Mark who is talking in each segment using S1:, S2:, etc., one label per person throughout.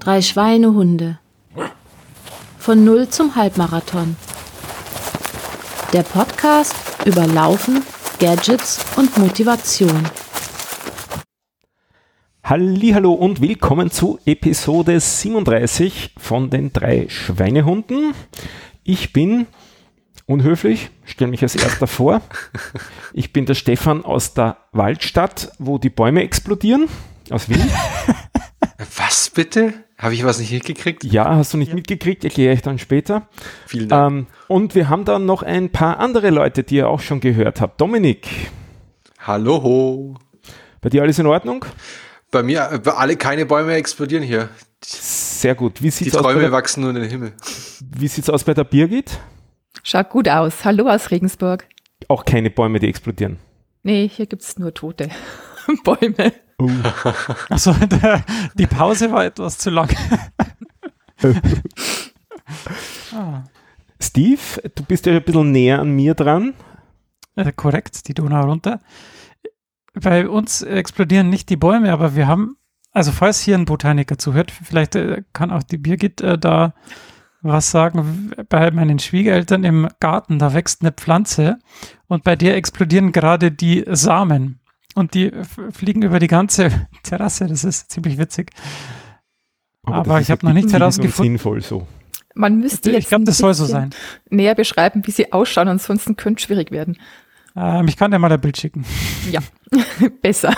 S1: Drei Schweinehunde. Von Null zum Halbmarathon. Der Podcast über Laufen, Gadgets und Motivation.
S2: Hallo und willkommen zu Episode 37 von den drei Schweinehunden. Ich bin unhöflich, stelle mich als erster vor. Ich bin der Stefan aus der Waldstadt, wo die Bäume explodieren, aus Wien.
S3: Was bitte? Habe ich was nicht mitgekriegt?
S2: Ja, hast du nicht ja. mitgekriegt, erkläre ich dann später.
S3: Vielen Dank. Ähm,
S2: und wir haben dann noch ein paar andere Leute, die ihr auch schon gehört habt. Dominik.
S3: Hallo.
S2: Bei dir alles in Ordnung?
S3: Bei mir, äh, alle keine Bäume explodieren hier.
S2: Sehr gut.
S3: Wie sieht's die Träume aus der, wachsen nur in den Himmel.
S2: Wie sieht's aus bei der Birgit?
S4: Schaut gut aus. Hallo aus Regensburg.
S2: Auch keine Bäume, die explodieren.
S4: Nee, hier gibt's nur tote Bäume.
S5: Uh. Also die Pause war etwas zu lang.
S2: ah. Steve, du bist ja ein bisschen näher an mir dran.
S5: Äh, korrekt, die Donau runter. Bei uns explodieren nicht die Bäume, aber wir haben, also falls hier ein Botaniker zuhört, vielleicht äh, kann auch die Birgit äh, da was sagen. Bei meinen Schwiegereltern im Garten, da wächst eine Pflanze und bei der explodieren gerade die Samen und die fliegen über die ganze Terrasse. Das ist ziemlich witzig. Aber, Aber ich habe noch nicht herausgefunden.
S2: Sinnvoll so.
S4: Man müsste
S5: jetzt ich glaube, das soll so sein.
S4: näher beschreiben, wie sie ausschauen, ansonsten könnte es schwierig werden.
S5: Ähm, ich kann dir mal ein Bild schicken.
S4: Ja, besser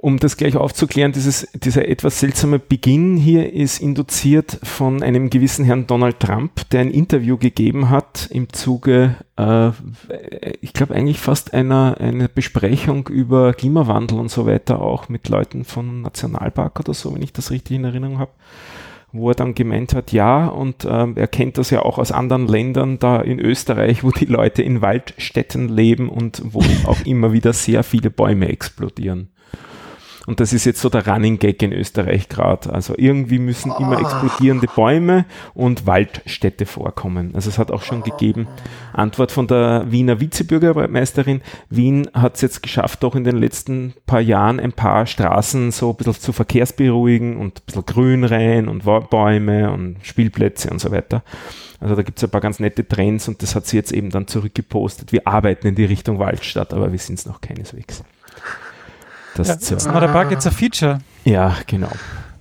S2: um das gleich aufzuklären, dieses, dieser etwas seltsame Beginn hier ist induziert von einem gewissen Herrn Donald Trump, der ein Interview gegeben hat im Zuge, äh, ich glaube eigentlich fast einer eine Besprechung über Klimawandel und so weiter, auch mit Leuten vom Nationalpark oder so, wenn ich das richtig in Erinnerung habe wo er dann gemeint hat, ja, und ähm, er kennt das ja auch aus anderen Ländern, da in Österreich, wo die Leute in Waldstätten leben und wo auch immer wieder sehr viele Bäume explodieren. Und das ist jetzt so der Running Gag in Österreich gerade. Also irgendwie müssen immer explodierende Bäume und Waldstädte vorkommen. Also es hat auch schon gegeben, Antwort von der Wiener Vizebürgermeisterin, Wien hat es jetzt geschafft, doch in den letzten paar Jahren ein paar Straßen so ein bisschen zu verkehrsberuhigen und ein bisschen Grün rein und Bäume und Spielplätze und so weiter. Also da gibt es ein paar ganz nette Trends und das hat sie jetzt eben dann zurückgepostet. Wir arbeiten in die Richtung Waldstadt, aber wir sind es noch keineswegs.
S5: Das ja, It's not a bug, it's a feature.
S2: Ja, genau.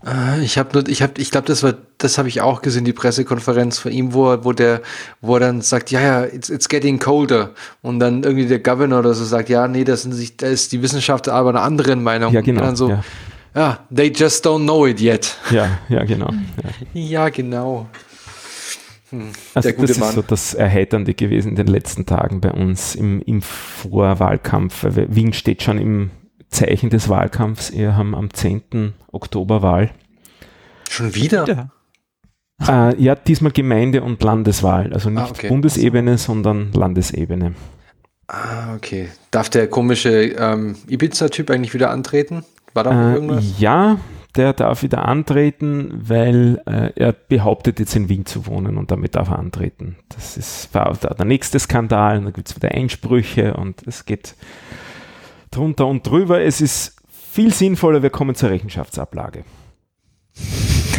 S3: Äh, ich habe nur, ich habe, ich glaube, das war, das habe ich auch gesehen, die Pressekonferenz von ihm, wo, wo der, wo er dann sagt, ja, ja, it's, it's getting colder. Und dann irgendwie der Governor oder so sagt, ja, nee, das, sind sich, da ist die Wissenschaft aber einer anderen Meinung.
S2: Ja, genau.
S3: Und dann so,
S2: ja.
S3: ja. they just don't know it yet.
S2: Ja, ja, genau.
S3: Ja, ja genau.
S2: Hm, also der gute das Mann. ist so das Erheiternde gewesen in den letzten Tagen bei uns im, im Vorwahlkampf. Wien steht schon im Zeichen des Wahlkampfs. Wir haben am 10. Oktober Wahl.
S3: Schon wieder?
S2: Äh, ja, diesmal Gemeinde- und Landeswahl. Also nicht ah, okay. Bundesebene, sondern Landesebene.
S3: Ah, okay. Darf der komische ähm, Ibiza-Typ eigentlich wieder antreten?
S2: War da äh, irgendwas? Ja, der darf wieder antreten, weil äh, er behauptet jetzt in Wien zu wohnen und damit darf er antreten. Das ist war der nächste Skandal, und da gibt es wieder Einsprüche und es geht drunter und drüber. Es ist viel sinnvoller, wir kommen zur Rechenschaftsablage.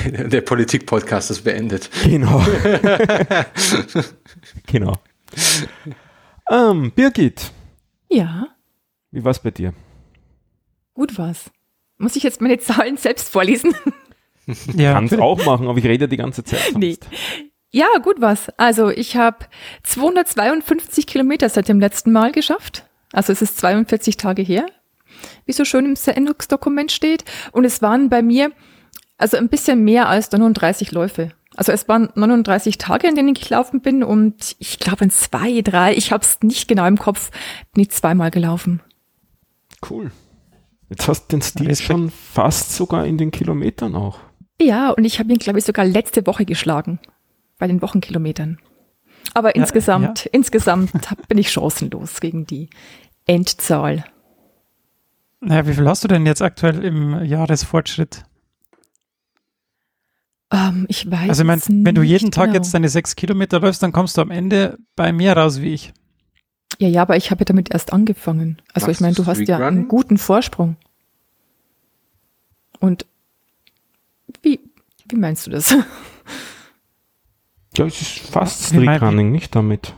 S3: Der Politik-Podcast ist beendet.
S2: Genau. genau. Ähm, Birgit.
S4: Ja.
S2: Wie war's bei dir?
S4: Gut war's. Muss ich jetzt meine Zahlen selbst vorlesen?
S2: ja. Kannst auch machen, aber ich rede die ganze Zeit. Sonst. Nee.
S4: Ja, gut was. Also ich habe 252 Kilometer seit dem letzten Mal geschafft. Also es ist 42 Tage her, wie so schön im Sendungsdokument steht. Und es waren bei mir also ein bisschen mehr als 39 Läufe. Also es waren 39 Tage, in denen ich gelaufen bin und ich glaube in zwei, drei, ich habe es nicht genau im Kopf, bin ich zweimal gelaufen.
S2: Cool. Jetzt hast du den Stil schon fast sogar in den Kilometern auch.
S4: Ja, und ich habe ihn, glaube ich, sogar letzte Woche geschlagen bei den Wochenkilometern. Aber ja, insgesamt, ja. insgesamt bin ich chancenlos gegen die Endzahl.
S5: Naja, wie viel hast du denn jetzt aktuell im Jahresfortschritt?
S4: Um, ähm, ich weiß
S5: Also, ich mein, wenn du jeden Tag genau. jetzt deine sechs Kilometer läufst, dann kommst du am Ende bei mir raus wie ich.
S4: Ja, ja, aber ich habe ja damit erst angefangen. Also, Was, ich meine, du hast ja einen guten Vorsprung. Und wie, Wie meinst du das?
S2: Ja, es ist fast
S5: Wie mein-
S2: Streakrunning, nicht damit.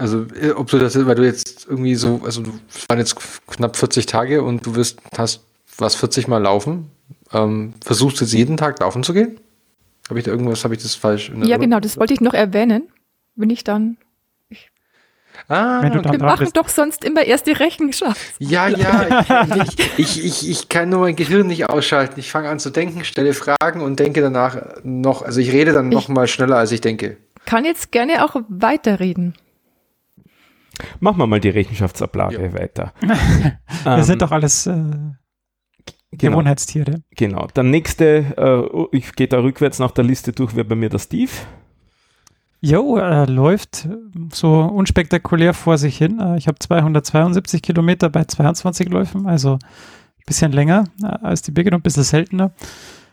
S3: Also, äh, ob du das, weil du jetzt irgendwie so, also du es waren jetzt knapp 40 Tage und du wirst, hast was 40 Mal laufen. Ähm, versuchst du jetzt jeden Tag laufen zu gehen? Habe ich da irgendwas, habe ich das falsch? in
S4: Ja, genau, das wollte ich noch erwähnen. Wenn ich dann.
S3: Ah,
S5: Wenn du dann
S4: Wir machen
S5: bist.
S4: doch sonst immer erst die Rechenschaft.
S3: Ja, ja, ich, ich, ich, ich kann nur mein Gehirn nicht ausschalten. Ich fange an zu denken, stelle Fragen und denke danach noch, also ich rede dann noch
S4: Ich-
S3: mal schneller, als ich denke.
S4: Kann jetzt gerne auch weiterreden.
S2: Machen wir mal die Rechenschaftsablage weiter.
S5: Wir
S2: Ähm,
S5: sind doch alles äh,
S2: genau,
S5: Gewohnheitstiere.
S2: genau. Der nächste, äh, ich gehe da rückwärts nach der Liste durch, wäre bei mir der Steve.
S5: Jo, er läuft so unspektakulär vor sich hin. Äh, Ich habe 272 Kilometer bei 22 Läufen, also ein bisschen länger äh, als die Birgit und ein bisschen seltener.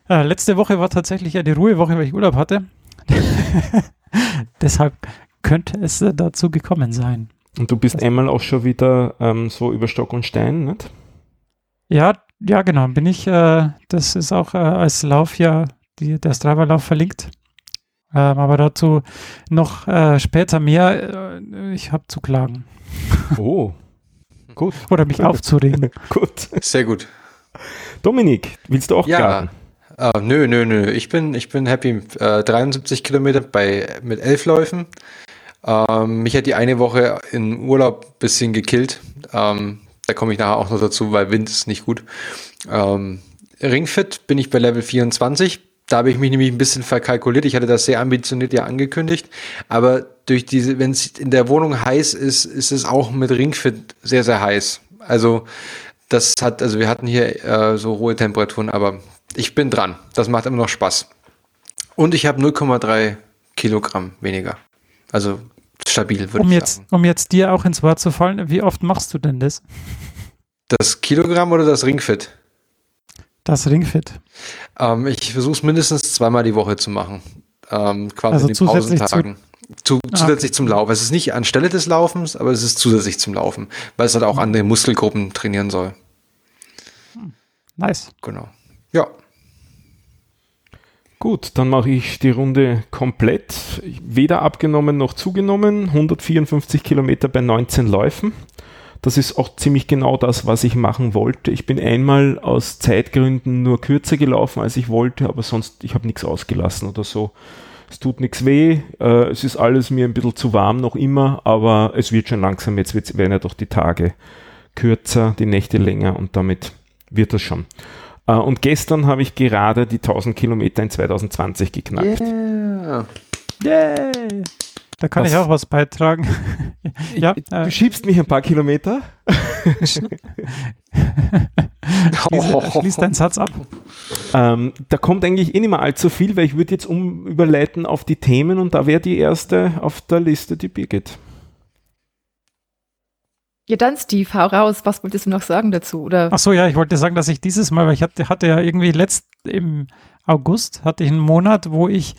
S5: Äh, Letzte Woche war tatsächlich eine Ruhewoche, weil ich Urlaub hatte. Deshalb könnte es äh, dazu gekommen sein.
S2: Und du bist einmal auch schon wieder ähm, so über Stock und Stein, nicht?
S5: Ja, ja, genau, bin ich. Äh, das ist auch äh, als Lauf ja die, der Strava-Lauf verlinkt. Ähm, aber dazu noch äh, später mehr. Äh, ich habe zu klagen
S2: Oh, gut,
S5: oder mich aufzuregen.
S2: gut.
S3: Sehr gut.
S2: Dominik, willst du auch
S3: Ja.
S2: klagen?
S3: Ah, nö, nö, nö. Ich bin, ich bin happy. Äh, 73 Kilometer bei, mit elf Läufen. Ähm, mich hat die eine Woche in Urlaub ein bisschen gekillt. Ähm, da komme ich nachher auch noch dazu, weil Wind ist nicht gut. Ähm, Ringfit bin ich bei Level 24. Da habe ich mich nämlich ein bisschen verkalkuliert. Ich hatte das sehr ambitioniert ja angekündigt. Aber durch diese, wenn es in der Wohnung heiß ist, ist es auch mit Ringfit sehr, sehr heiß. Also das hat, also wir hatten hier äh, so hohe Temperaturen, aber ich bin dran. Das macht immer noch Spaß. Und ich habe 0,3 Kilogramm weniger. Also stabil, würde
S5: Um
S3: ich
S5: jetzt,
S3: sagen.
S5: um jetzt dir auch ins Wort zu fallen, wie oft machst du denn das?
S3: Das Kilogramm oder das Ringfit?
S5: Das Ringfit.
S3: Ähm, ich versuche es mindestens zweimal die Woche zu machen. Ähm, quasi
S5: Also
S3: in den
S5: zusätzlich zu-
S3: Pausentagen. Zu,
S5: Ah,
S3: zusätzlich zum Laufen. Es ist nicht anstelle des Laufens, aber es ist zusätzlich zum Laufen, weil es halt auch andere Muskelgruppen trainieren soll.
S5: Nice.
S3: Genau. Ja.
S2: Gut, dann mache ich die Runde komplett. Weder abgenommen noch zugenommen. 154 Kilometer bei 19 Läufen. Das ist auch ziemlich genau das, was ich machen wollte. Ich bin einmal aus Zeitgründen nur kürzer gelaufen, als ich wollte, aber sonst, ich habe nichts ausgelassen oder so. Es tut nichts weh, äh, es ist alles mir ein bisschen zu warm noch immer, aber es wird schon langsam, jetzt werden ja doch die Tage kürzer, die Nächte länger und damit wird das schon. Äh, und gestern habe ich gerade die 1000 Kilometer in 2020 geknackt.
S3: Yeah.
S5: Yay! Da kann
S2: Was-
S5: ich auch was beitragen. ja,
S2: Du
S5: äh,
S2: schiebst mich ein paar Kilometer.
S5: schließ, schließ deinen Satz ab.
S2: Ähm, da kommt eigentlich eh nicht mehr allzu viel, weil ich würde jetzt um überleiten auf die Themen und da wäre die erste auf der Liste die Birgit.
S4: Ja, dann, Steve, hau raus. Was wolltest du noch sagen dazu? Oder
S5: Ach so, ja, ich wollte sagen, dass ich dieses Mal, weil ich hatte, hatte ja irgendwie letzt im August hatte ich einen Monat, wo ich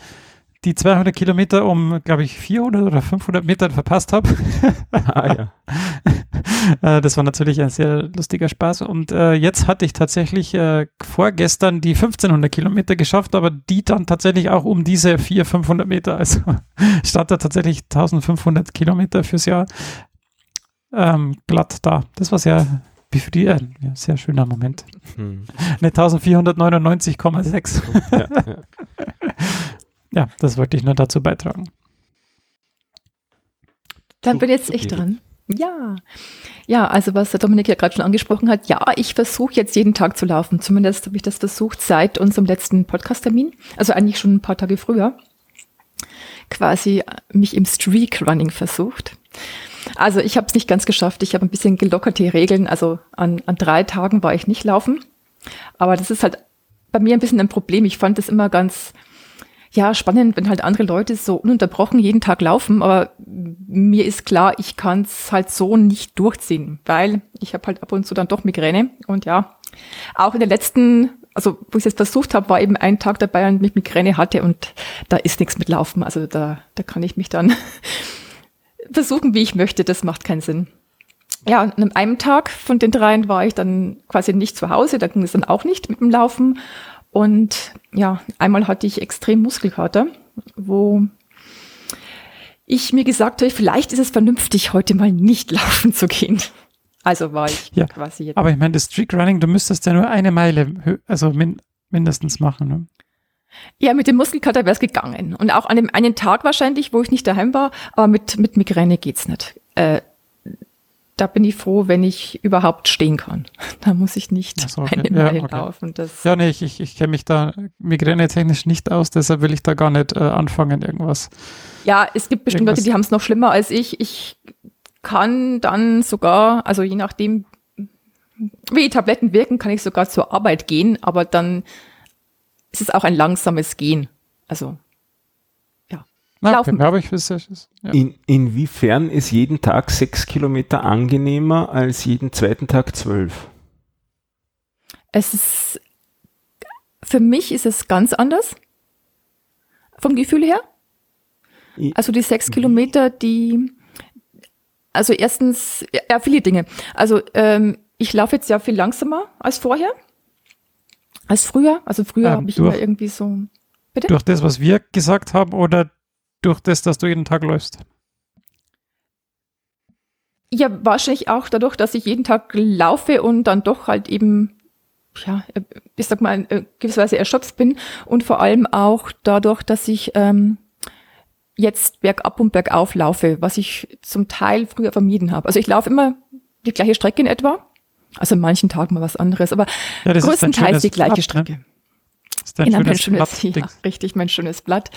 S5: die 200 Kilometer um, glaube ich, 400 oder 500 Metern verpasst habe.
S2: Ah, ja.
S5: Äh, das war natürlich ein sehr lustiger Spaß. Und äh, jetzt hatte ich tatsächlich äh, vorgestern die 1500 Kilometer geschafft, aber die dann tatsächlich auch um diese 400, 500 Meter. Also stand da tatsächlich 1500 Kilometer fürs Jahr ähm, glatt da. Das war sehr befriedigend. Ja, sehr schöner Moment.
S2: Hm.
S5: Ne, 1499,6.
S2: ja, ja.
S5: Ja, das wollte ich nur dazu beitragen.
S4: dann bin jetzt ich dran. Ja. Ja, also was der Dominik ja gerade schon angesprochen hat, ja, ich versuche jetzt jeden Tag zu laufen. Zumindest habe ich das versucht seit unserem letzten Podcast-Termin. Also eigentlich schon ein paar Tage früher. Quasi mich im Streak-Running versucht. Also ich habe es nicht ganz geschafft. Ich habe ein bisschen gelockert die Regeln. Also an, an drei Tagen war ich nicht laufen. Aber das ist halt bei mir ein bisschen ein Problem. Ich fand das immer ganz ja, spannend, wenn halt andere Leute so ununterbrochen jeden Tag laufen, aber mir ist klar, ich kann es halt so nicht durchziehen, weil ich habe halt ab und zu dann doch Migräne und ja, auch in der letzten, also wo ich es versucht habe, war eben ein Tag dabei und ich Migräne hatte und da ist nichts mit Laufen, also da, da kann ich mich dann versuchen, wie ich möchte, das macht keinen Sinn. Ja, und an einem Tag von den dreien war ich dann quasi nicht zu Hause, da ging es dann auch nicht mit dem Laufen. Und ja, einmal hatte ich extrem Muskelkater, wo ich mir gesagt habe, vielleicht ist es vernünftig, heute mal nicht laufen zu gehen. Also war ich
S5: Ja,
S4: quasi jetzt.
S5: Aber ich meine, das Streak Running, du müsstest ja nur eine Meile, also min mindestens machen. Ne?
S4: Ja, mit dem Muskelkater wäre es gegangen. Und auch an dem einen Tag wahrscheinlich, wo ich nicht daheim war, aber mit, mit Migräne geht's nicht. Äh, da bin ich froh, wenn ich überhaupt stehen kann. Da muss ich nicht
S5: so, okay.
S4: eine
S5: Ja,
S4: Meile
S5: okay.
S4: laufen. Das,
S5: Ja, nee, ich, ich, ich kenne mich da migränetechnisch nicht aus, deshalb will ich da gar nicht äh, anfangen, irgendwas.
S4: Ja, es gibt bestimmt
S5: Irgendwas-
S4: Leute, die haben es noch schlimmer als ich. Ich kann dann sogar, also je nachdem, wie die Tabletten wirken, kann ich sogar zur Arbeit gehen, aber dann ist es auch ein langsames Gehen. Also,
S5: Na,
S4: Laufen.
S5: Okay, aber ich ist, ist, ja.
S2: In, inwiefern ist jeden Tag sechs Kilometer angenehmer als jeden zweiten Tag zwölf?
S4: es ist, für mich ist es ganz anders. Vom Gefühl her. Also die sechs Kilometer, die, also erstens, ja, viele Dinge. Also ähm, ich laufe jetzt ja viel langsamer als vorher, als früher. Also früher
S5: Ähm,
S4: habe ich
S5: durch-
S4: immer irgendwie so,
S5: Durch das, was wir gesagt haben, oder durch das, dass du jeden Tag läufst?
S4: ja, wahrscheinlich auch dadurch, dass ich jeden Tag laufe und dann doch halt eben, ja, äh, ich sag mal, äh, gewisserweise erschöpft bin und vor allem auch dadurch, dass ich ähm, jetzt bergab und bergauf laufe, was ich zum Teil früher vermieden habe. Also ich laufe immer die gleiche Strecke in etwa. Also an manchen Tagen mal was anderes, aber
S5: Ja,
S4: größtenteils
S5: schönes
S4: die gleiche
S5: Blatt, ne?
S4: Strecke.
S5: Das ist dein
S4: Genau, mein
S5: schönes
S4: schönes,
S5: Blatt,
S4: ja, richtig, mein schönes Blatt.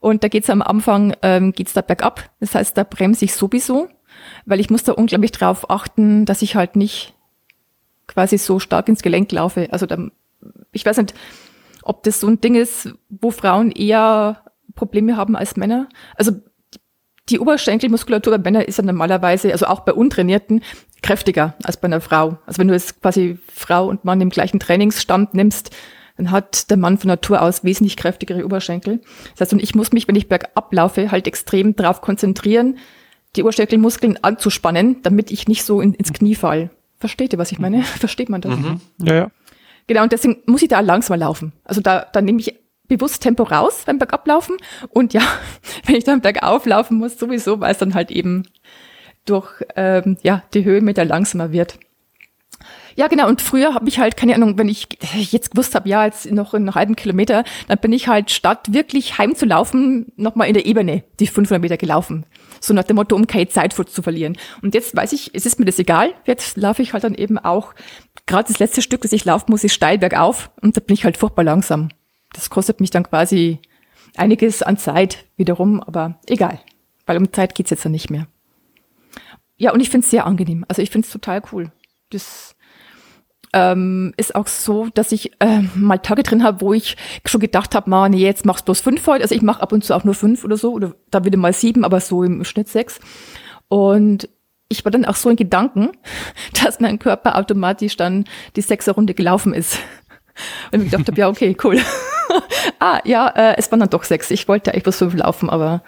S4: Und da geht's am Anfang, ähm, geht's da bergab. Das heißt, da bremse ich sowieso, weil ich muss da unglaublich drauf achten, dass ich halt nicht quasi so stark ins Gelenk laufe. Also da, ich weiß nicht, ob das so ein Ding ist, wo Frauen eher Probleme haben als Männer. Also die Oberschenkelmuskulatur bei Männern ist ja normalerweise, also auch bei Untrainierten, kräftiger als bei einer Frau. Also wenn du jetzt quasi Frau und Mann im gleichen Trainingsstand nimmst, dann hat der Mann von Natur aus wesentlich kräftigere Oberschenkel. Das heißt, und ich muss mich, wenn ich bergab laufe, halt extrem darauf konzentrieren, die Oberschenkelmuskeln anzuspannen, damit ich nicht so in, ins Knie fall. Versteht ihr, was ich meine? Versteht man das?
S5: Ja, ja.
S4: Genau, und deswegen muss ich da langsamer laufen. Also da, da nehme ich bewusst Tempo raus beim Bergablaufen. Und ja, wenn ich dann bergauf laufen muss, sowieso, weil es dann halt eben durch ähm, ja, die Höhenmeter langsamer wird. Ja, genau. Und früher habe ich halt, keine Ahnung, wenn ich jetzt gewusst habe, ja, jetzt noch einen halben Kilometer, dann bin ich halt statt wirklich heimzulaufen, nochmal in der Ebene die 500 Meter gelaufen. So nach dem Motto, um keine Zeit zu verlieren. Und jetzt weiß ich, es ist mir das egal. Jetzt laufe ich halt dann eben auch, gerade das letzte Stück, das ich laufen muss, ist steil bergauf. Und da bin ich halt furchtbar langsam. Das kostet mich dann quasi einiges an Zeit wiederum, aber egal. Weil um Zeit geht's jetzt ja nicht mehr. Ja, und ich finde es sehr angenehm. Also ich finde es total cool. Das ähm, ist auch so, dass ich ähm, mal Tage drin habe, wo ich schon gedacht habe, man, nee, jetzt machst du bloß fünf heute. Also ich mache ab und zu auch nur fünf oder so, oder da wieder mal sieben, aber so im Schnitt sechs. Und ich war dann auch so in Gedanken, dass mein Körper automatisch dann die sechser Runde gelaufen ist. Und ich gedacht habe, ja, okay, cool. ah, ja, äh, es waren dann doch sechs. Ich wollte eigentlich bloß fünf laufen, aber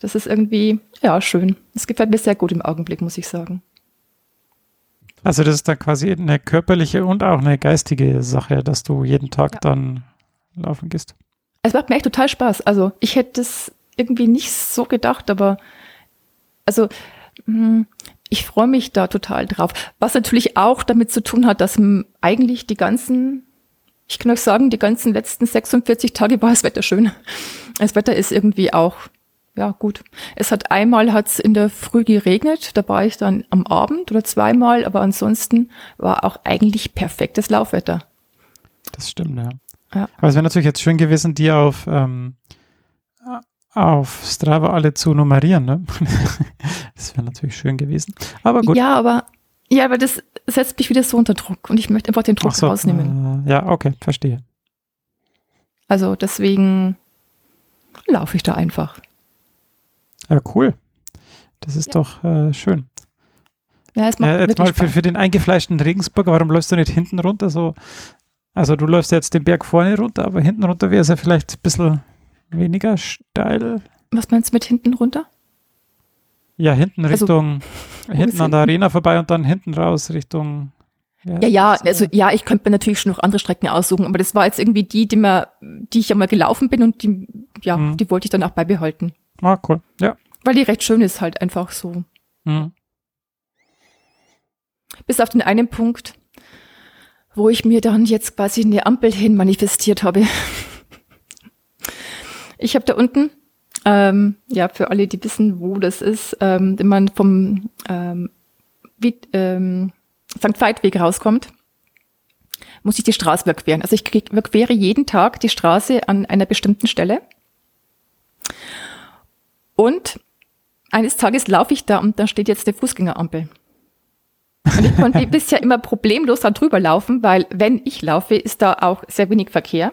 S4: das ist irgendwie, ja, schön. Es gefällt mir sehr gut im Augenblick, muss ich sagen.
S5: Also das ist dann quasi eine körperliche und auch eine geistige Sache, dass du jeden Tag
S4: Ja.
S5: dann laufen gehst.
S4: Es macht mir echt total Spaß. Also ich hätte es irgendwie nicht so gedacht, aber also mh, ich freue mich da total drauf. Was natürlich auch damit zu tun hat, dass eigentlich die ganzen, ich kann euch sagen, die ganzen letzten 46 Tage war das Wetter schön. Das Wetter ist irgendwie auch, ja gut. Es hat einmal hat's in der Früh geregnet, da war ich dann am Abend oder zweimal, aber ansonsten war auch eigentlich perfektes Laufwetter.
S5: Das stimmt, ja.
S4: Ja.
S5: Aber es wäre natürlich jetzt schön gewesen, die auf, ähm, auf Strava alle zu nummerieren. Ne? das wäre natürlich schön gewesen. Aber gut.
S4: Ja, aber ja, aber das setzt mich wieder so unter Druck und ich möchte einfach den Druck
S5: so,
S4: rausnehmen.
S5: äh, ja, okay, verstehe.
S4: Also deswegen laufe ich da einfach.
S5: Ja, cool. Das ist doch äh, schön.
S4: Ja, es macht
S5: Äh, jetzt mal für, für den eingefleischten Regensburger, warum läufst du nicht hinten runter? So, also du läufst jetzt den Berg vorne runter, aber hinten runter wäre es ja vielleicht ein bisschen weniger steil.
S4: Was meinst du mit hinten runter?
S5: Ja, hinten
S4: Also,
S5: Richtung, hinten
S4: ist
S5: an der
S4: hinten?
S5: Arena vorbei und dann hinten raus Richtung
S4: Ja, ja, also ja, ich könnte mir natürlich schon noch andere Strecken aussuchen, aber das war jetzt irgendwie die, die mir, die ich ja mal gelaufen bin und die, ja,
S5: Mhm.
S4: die wollte ich dann auch beibehalten.
S5: Ah, cool. Ja.
S4: Weil die recht schön ist halt einfach so.
S5: Mhm.
S4: Bis auf den einen Punkt, wo ich mir dann jetzt quasi eine Ampel hin manifestiert habe. Ich habe da unten, ähm, ja, für alle, die wissen, wo das ist, ähm, wenn man vom ähm, wie, ähm, St. Veitweg rauskommt, muss ich die Straße überqueren. Also ich überquere jeden Tag die Straße an einer bestimmten Stelle. Und eines Tages laufe ich da und da steht jetzt eine Fußgängerampel. Und ich konnte bisher immer problemlos da drüber laufen, weil wenn ich laufe, ist da auch sehr wenig Verkehr.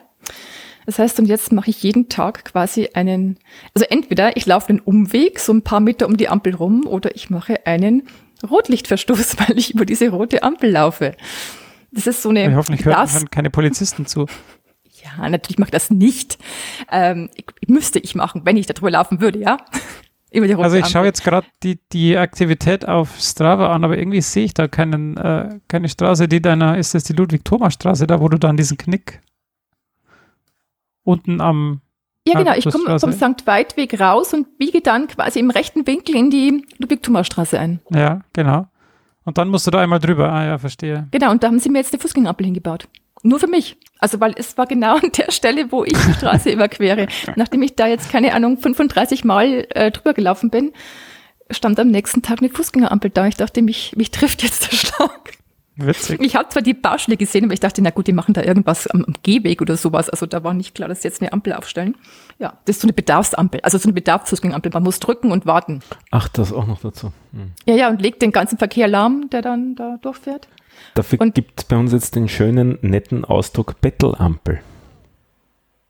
S4: Das heißt, und jetzt mache ich jeden Tag quasi einen, also entweder ich laufe einen Umweg, so ein paar Meter um die Ampel rum, oder ich mache einen Rotlichtverstoß, weil ich über diese rote Ampel laufe. Das ist so eine
S5: hoffentlich hören, hören keine Polizisten zu.
S4: ja, natürlich mache ich das nicht. Ähm, ich, müsste ich machen, wenn ich darüber laufen würde, ja. Über die rote
S5: Also ich
S4: Ampel.
S5: schaue jetzt gerade die, die Aktivität auf Strava an, aber irgendwie sehe ich da keinen, äh, keine Straße, die deiner, ist das die Ludwig-Thomas-Straße, da wo du dann diesen Knick unten am,
S4: Ja, genau. Ich komme vom St. Weidweg raus und biege dann quasi im rechten Winkel in die Ludwig-Thomas-Straße ein.
S5: ja, genau. Und dann musst du da einmal drüber. Ah ja, verstehe.
S4: Genau, und da haben sie mir jetzt eine Fußgängerampel hingebaut. Nur für mich. Also, weil es war genau an der Stelle, wo ich die Straße überquere. Nachdem ich da jetzt, keine Ahnung, 35 Mal äh, drüber gelaufen bin, stand am nächsten Tag eine Fußgängerampel da. Ich dachte, mich, mich trifft jetzt der Schlag.
S5: Witzig.
S4: Ich habe zwar die Baustelle gesehen, aber ich dachte, na gut, die machen da irgendwas am, am Gehweg oder sowas. Also da war nicht klar, dass sie jetzt eine Ampel aufstellen. Ja, das ist so eine Bedarfsampel, also so eine Bedarfsfußgängerampel. Man muss drücken und warten.
S2: Ach, das auch noch dazu. Hm.
S4: Ja, ja, und legt den ganzen Verkehr lahm, der dann da durchfährt.
S2: Dafür
S4: Und-
S2: gibt es bei uns jetzt den schönen, netten Ausdruck Bettelampel.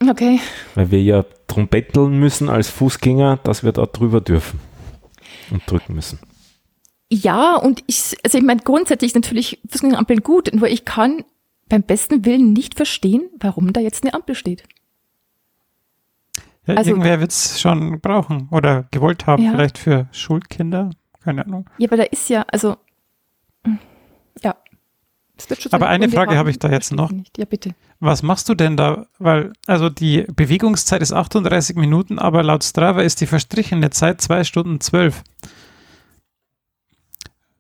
S4: Okay.
S2: Weil wir ja drum betteln müssen als Fußgänger, dass wir da drüber dürfen und drücken müssen.
S4: Ja, und ich, also ich meine, grundsätzlich ist natürlich Fußgängerampeln gut, nur ich kann beim besten Willen nicht verstehen, warum da jetzt eine Ampel steht.
S5: Ja,
S4: Also-
S5: irgendwer wird es schon brauchen oder gewollt haben,
S4: Ja.
S5: vielleicht für Schulkinder. Keine Ahnung.
S4: Ja, aber da ist ja, also, hm, ja. Es wird schon
S5: Aber eine Frage habe ich da jetzt noch.
S4: Nicht. Ja, bitte.
S5: Was machst du denn da? Weil, also die Bewegungszeit ist 38 Minuten, aber laut Strava ist die verstrichene Zeit 2 Stunden 12.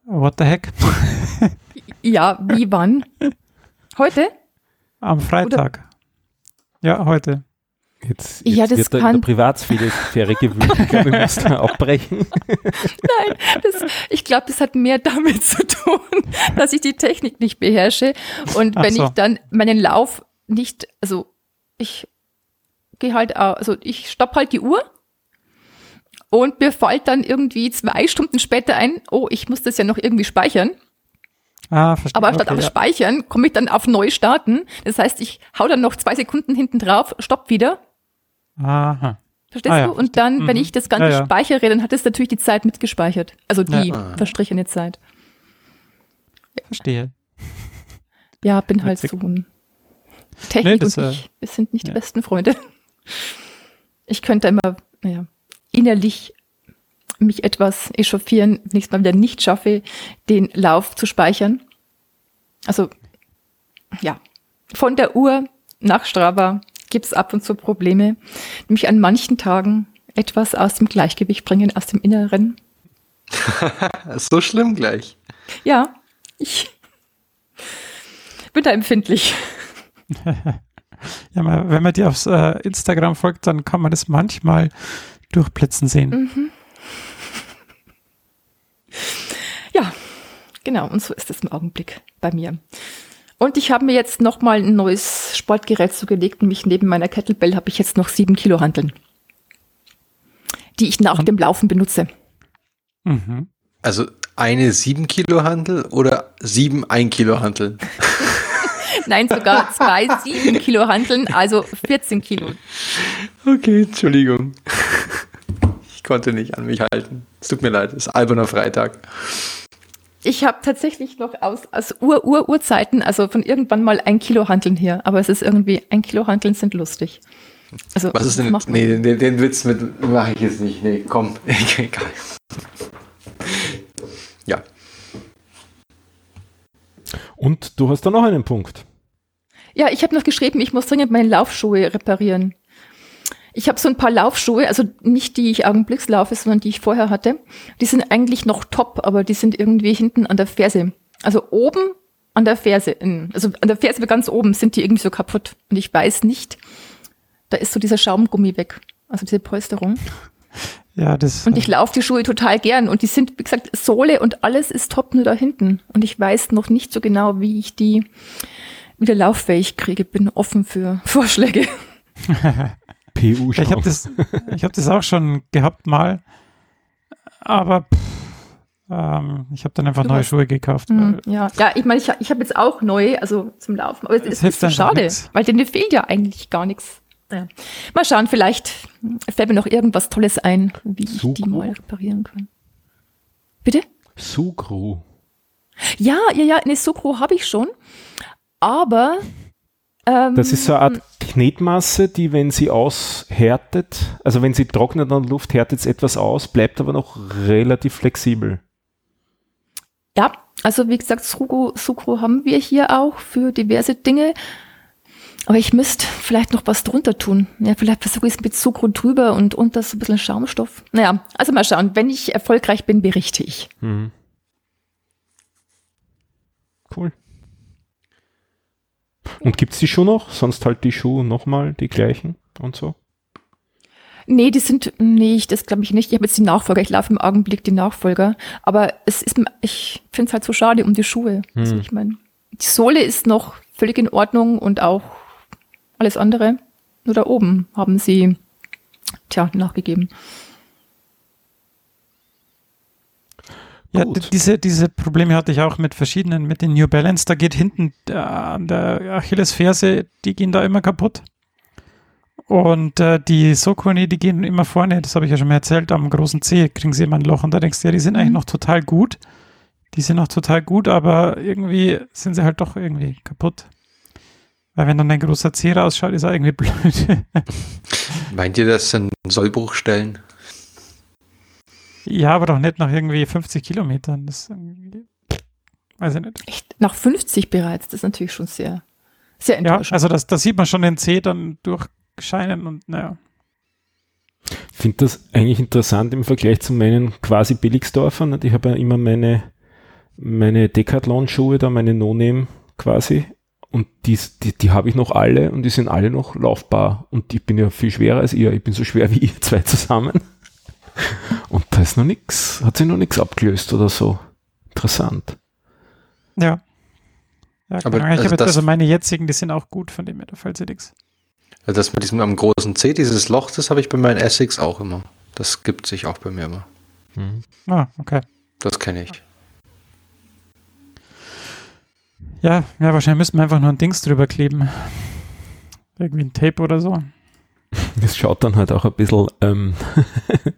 S5: What the heck?
S4: Ja, wie wann? Heute?
S5: Am Freitag. Ja, heute.
S2: Jetzt, jetzt
S4: Ja, das
S2: wird in
S4: kann-
S2: der Privatsphäre gewühlt. Ich glaube, wir müssen da abbrechen.
S4: Nein, das, ich glaube, das hat mehr damit zu tun, dass ich die Technik nicht beherrsche. Und
S5: Ach
S4: wenn
S5: so.
S4: ich dann meinen Lauf nicht, also ich gehe halt, also ich stopp halt die Uhr und mir fällt dann irgendwie zwei Stunden später ein, oh, ich muss das ja noch irgendwie speichern.
S5: Ah, verstehe.
S4: Aber statt
S5: okay,
S4: auf
S5: ja.
S4: Speichern komme ich dann auf Neu starten. Das heißt, ich hau dann noch zwei Sekunden hinten drauf, stopp wieder.
S5: Aha.
S4: Verstehst
S5: Ah ja,
S4: du? Und dann, wenn
S5: Mhm.
S4: ich das Ganze
S5: Ja, ja.
S4: speichere, dann hat es natürlich die Zeit mitgespeichert. Also die
S3: Ja.
S4: verstrichene Zeit.
S5: Verstehe.
S4: Ja, bin halt
S5: Witzig.
S4: so ein Technik
S5: das,
S4: und
S5: äh,
S4: ich, wir sind nicht
S5: ja.
S4: die besten Freunde. Ich könnte immer, naja, innerlich mich etwas echauffieren, wenn ich es mal wieder nicht schaffe, den Lauf zu speichern. Also, ja, von der Uhr nach Strava gibt es ab und zu Probleme, die mich an manchen Tagen etwas aus dem Gleichgewicht bringen, aus dem Inneren.
S3: So schlimm gleich.
S4: Ja, ich bin da empfindlich.
S5: Ja, wenn man dir aufs äh, Instagram folgt, dann kann man das manchmal durchblitzen sehen.
S4: Mhm. Ja, genau. Und so ist es im Augenblick bei mir. Und ich habe mir jetzt noch mal ein neues Sportgerät zugelegt. Nämlich neben meiner Kettlebell habe ich jetzt noch sieben Kilo Hanteln, die ich nach
S5: Und?
S4: dem Laufen benutze.
S5: Mhm.
S3: Also eine 7 Kilo Handel oder sieben 1 Kilo Handel?
S4: Nein, sogar zwei sieben Kilo Hanteln, also 14 Kilo.
S3: Okay, Entschuldigung. Ich konnte nicht an mich halten. Es tut mir leid, es ist alberner Freitag.
S4: Ich habe tatsächlich noch aus, aus Ur-Ur-Urzeiten, also von irgendwann mal ein Kilo Hanteln hier. Aber es ist irgendwie, ein Kilo Hanteln sind lustig. Also,
S3: Was ist denn?
S4: macht?
S3: Nee, den, den Witz mit mache ich jetzt nicht. Nee, komm. Egal. Ja.
S2: Und du hast da noch einen Punkt.
S4: Ja, ich habe noch geschrieben, ich muss dringend meine Laufschuhe reparieren. Ich habe so ein paar Laufschuhe, also nicht die ich augenblicks laufe, sondern die ich vorher hatte. Die sind eigentlich noch top, aber die sind irgendwie hinten an der Ferse. Also oben an der Ferse, also an der Ferse ganz oben sind die irgendwie so kaputt. Und ich weiß nicht, da ist so dieser Schaumgummi weg, also diese Polsterung.
S5: Ja, das.
S4: Und ich laufe die Schuhe total gern und die sind, wie gesagt, Sohle und alles ist top nur da hinten. Und ich weiß noch nicht so genau, wie ich die wieder lauffähig kriege. Bin offen für Vorschläge.
S2: PU
S5: ich habe das, ich hab das auch schon gehabt mal, aber pff, ähm, ich habe dann einfach
S4: Du
S5: neue
S4: hast-
S5: Schuhe gekauft. Weil-
S4: ja, ja, ich meine, ich, ich habe jetzt auch neue, also zum Laufen, aber es
S5: Das
S4: ist,
S5: hilft
S4: ist so schade,
S5: nix.
S4: weil denen fehlt ja eigentlich gar nichts. Ja. Mal schauen, vielleicht fällt mir noch irgendwas Tolles ein, wie ich die
S2: Sucru?
S4: mal reparieren kann. Bitte?
S2: Sugru.
S4: Ja, ja, ja, eine Sucro habe ich schon, aber ähm,
S2: Das ist so eine Art Knetmasse, die, wenn sie aushärtet, also wenn sie trocknet an Luft, härtet es etwas aus, bleibt aber noch relativ flexibel.
S4: Ja, also wie gesagt, Sucro, Sucro haben wir hier auch für diverse Dinge. Aber ich müsste vielleicht noch was drunter tun. Ja, vielleicht versuche ich es mit Sucro drüber und unter so ein bisschen Schaumstoff. Naja, also mal schauen. Wenn ich erfolgreich bin, berichte ich.
S2: Mhm. Cool. Und gibt es die Schuhe noch? Sonst halt die Schuhe nochmal die gleichen und so?
S4: Nee, die sind, nee, ich, das glaube ich nicht. Ich habe jetzt die Nachfolger. Ich laufe im Augenblick die Nachfolger. Aber es ist, ich finde es halt so schade um die Schuhe. Also
S2: Hm.
S4: ich meine, die Sohle ist noch völlig in Ordnung und auch alles andere. Nur da oben haben sie, tja, nachgegeben.
S5: Ja, diese, diese Probleme hatte ich auch mit verschiedenen, mit den New Balance. Da geht hinten äh, an der Achillesferse, die gehen da immer kaputt. Und äh, die Sokoni, die gehen immer vorne, das habe ich ja schon mal erzählt, am großen Zeh kriegen sie immer ein Loch und da denkst du, ja, die sind eigentlich
S4: Mhm.
S5: noch total gut. Die sind noch total gut, aber irgendwie sind sie halt doch irgendwie kaputt. Weil wenn dann ein großer Zeh rausschaut, ist er irgendwie blöd.
S3: Meint ihr, das sind Sollbruchstellen?
S5: Ja, aber doch nicht nach irgendwie 50 Kilometern. Das weiß ich nicht.
S4: Echt, nach 50 bereits, das ist natürlich schon sehr, sehr
S5: Ja,
S4: enttäuschend.
S5: also das, da sieht man schon den Zeh dann durchscheinen und naja.
S2: Ich finde das eigentlich interessant im Vergleich zu meinen quasi Billigsdorfern. Ich habe ja immer meine, meine Decathlon-Schuhe, da meine No-Name quasi. Und die, die, die habe ich noch alle und die sind alle noch laufbar. Und ich bin ja viel schwerer als ihr. Ich bin so schwer wie ihr zwei zusammen. Und da ist noch nichts, hat sich noch nichts abgelöst oder so. Interessant.
S5: Ja. Ja,
S3: Aber
S5: Ahnung. ich
S3: also
S5: habe jetzt
S3: das-
S5: also meine jetzigen, die sind auch gut, von dem her, da fällt sie nichts.
S3: Also das mit diesem am großen C, dieses Loch, das habe ich bei meinen Essex auch immer. Das gibt sich auch bei mir immer.
S2: Mhm.
S5: Ah, okay.
S3: Das kenne ich.
S5: Ja, ja, wahrscheinlich müssten wir einfach nur ein Dings drüber kleben. Irgendwie ein Tape oder so.
S2: Das schaut dann halt auch ein bisschen ähm,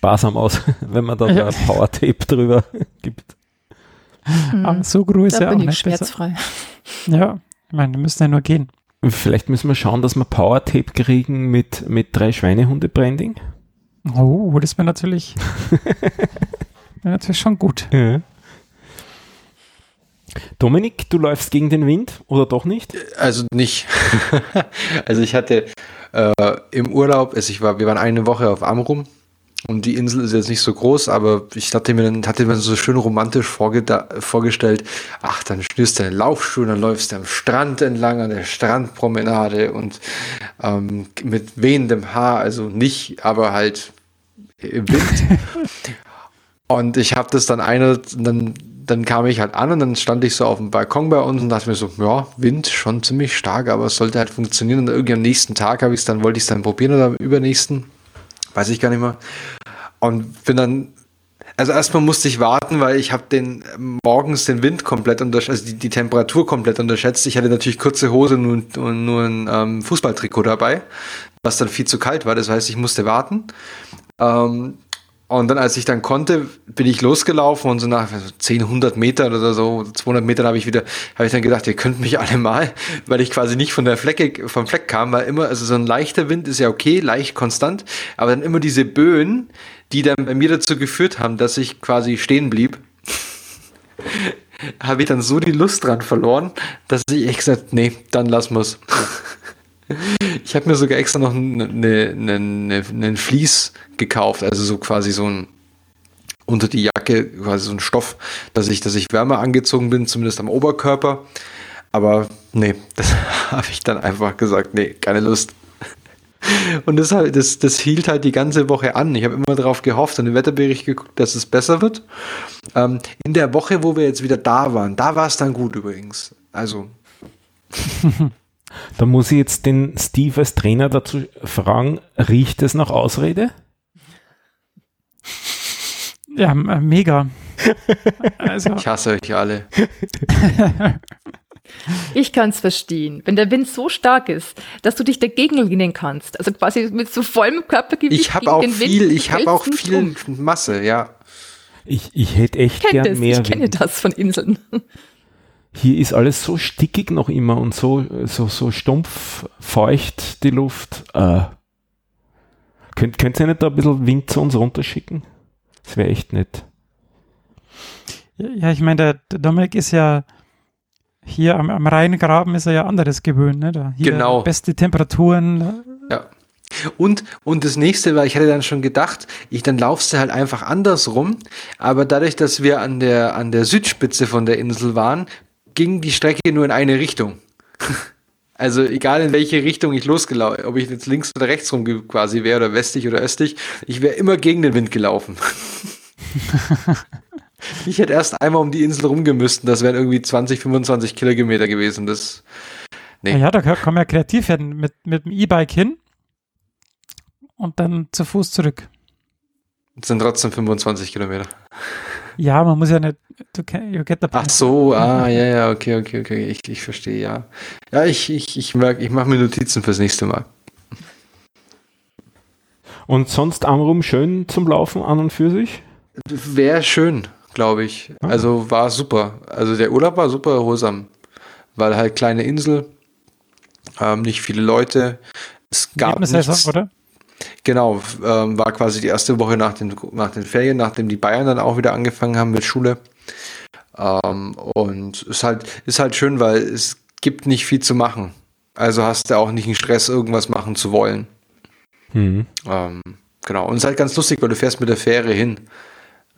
S2: sparsam aus, wenn man da
S5: Ja.
S2: Power-Tape drüber gibt.
S4: Hm,
S5: Aber so groß ist ja auch
S4: bin ich
S5: nicht besser.
S4: schmerzfrei.
S5: Ja, ich meine, wir müssen ja nur gehen.
S2: Vielleicht müssen wir schauen, dass wir Power-Tape kriegen mit, mit drei Schweinehunde-Branding.
S5: Oh, das wäre natürlich, wäre natürlich schon gut.
S2: Ja. Dominik, du läufst gegen den Wind oder doch nicht?
S3: Also nicht. also ich hatte äh, im Urlaub, also ich war, wir waren eine Woche auf Amrum und die Insel ist jetzt nicht so groß, aber ich hatte mir dann, hatte mir so schön romantisch vorgeda- vorgestellt, ach, dann schnürst du deine Laufschuhe, dann läufst du am Strand entlang, an der Strandpromenade und ähm, mit wehendem Haar, also nicht, aber halt im Wind. Und ich habe das dann eine, dann, dann kam ich halt an und dann stand ich so auf dem Balkon bei uns und dachte mir so, ja, Wind schon ziemlich stark, aber es sollte halt funktionieren. Und irgendwie am nächsten Tag habe ich es dann, wollte ich es dann probieren oder am übernächsten, weiß ich gar nicht mehr. Und bin dann, also erstmal musste ich warten, weil ich habe den morgens den Wind komplett unterschätzt, also die, die Temperatur komplett unterschätzt. Ich hatte natürlich kurze Hose und nur, nur ein ähm, Fußballtrikot dabei, was dann viel zu kalt war. Das heißt, ich musste warten. Ähm, und dann, als ich dann konnte, bin ich losgelaufen und so nach 10, 100 Metern oder so, 200 Metern habe ich wieder, habe ich dann gedacht, ihr könnt mich alle mal, weil ich quasi nicht von der Flecke, vom Fleck kam, weil immer, also so ein leichter Wind ist ja okay, leicht konstant, aber dann immer diese Böen, die dann bei mir dazu geführt haben, dass ich quasi stehen blieb. habe ich dann so die Lust dran verloren, dass ich echt gesagt, nee, dann lassen wir's. Ich habe mir sogar extra noch einen eine, eine, eine Vlies gekauft, also so quasi so ein unter die Jacke, quasi so ein Stoff, dass ich, dass ich wärmer angezogen bin, zumindest am Oberkörper. Aber nee, das habe ich dann einfach gesagt, nee, keine Lust. Und das, das, das hielt halt die ganze Woche an. Ich habe immer darauf gehofft und im Wetterbericht geguckt, dass es besser wird. Ähm, in der Woche, wo wir jetzt wieder da waren, da war es dann gut übrigens. Also.
S2: Da muss ich jetzt den Steve als Trainer dazu fragen, riecht es nach Ausrede?
S5: Ja, mega.
S3: Also. Ich hasse euch alle.
S4: Ich kann es verstehen. Wenn der Wind so stark ist, dass du dich dagegen lehnen kannst, also quasi mit so vollem Körpergewicht.
S3: Ich habe auch viel, Wind, ich habe auch viel um. Masse, ja.
S2: Ich, ich hätte echt ich gern
S4: das,
S2: mehr.
S4: Ich kenne Wind. das von Inseln.
S2: Hier ist alles so stickig noch immer und so, so, so stumpf, feucht die Luft. Äh, könnt, könnt ihr nicht da ein bisschen Wind zu uns runterschicken? Das wäre echt nett.
S5: Ja, ich meine, der, der Dominik ist ja hier am, am Rheingraben ist er ja anderes gewöhnt, ne? Da hier
S3: genau.
S5: Beste Temperaturen.
S3: Ja. Und, und das nächste war, ich hatte dann schon gedacht, ich dann laufst du halt einfach andersrum, aber dadurch, dass wir an der, an der Südspitze von der Insel waren, ging die Strecke nur in eine Richtung. Also egal in welche Richtung ich losgelaufen, ob ich jetzt links oder rechts rum quasi wäre oder westlich oder östlich, ich wäre immer gegen den Wind gelaufen. Ich hätte erst einmal um die Insel rumgemüsst das wären irgendwie 20, 25 Kilometer gewesen. Das,
S5: nee. Ja, da kann man ja kreativ werden. Mit, mit dem E-Bike hin und dann zu Fuß zurück.
S3: Das sind trotzdem 25 Kilometer.
S5: Ja, man muss ja nicht. You get the
S3: Ach so, ah, ja, ja, okay, okay, okay. Ich, ich verstehe, ja. Ja, ich, ich, ich merke, ich mache mir Notizen fürs nächste Mal.
S2: Und sonst Amrum schön zum Laufen an und für sich?
S3: Wäre schön glaube ich. Ah. Also war super. Also der Urlaub war super erholsam, weil halt kleine Insel, ähm, nicht viele Leute. Es gab nichts. oder? Genau, ähm, war quasi die erste Woche nach den, nach den Ferien, nachdem die Bayern dann auch wieder angefangen haben mit Schule. Ähm, und ist halt, ist halt schön, weil es gibt nicht viel zu machen. Also hast du auch nicht einen Stress, irgendwas machen zu wollen. Mhm. Ähm, genau. Und es ist halt ganz lustig, weil du fährst mit der Fähre hin.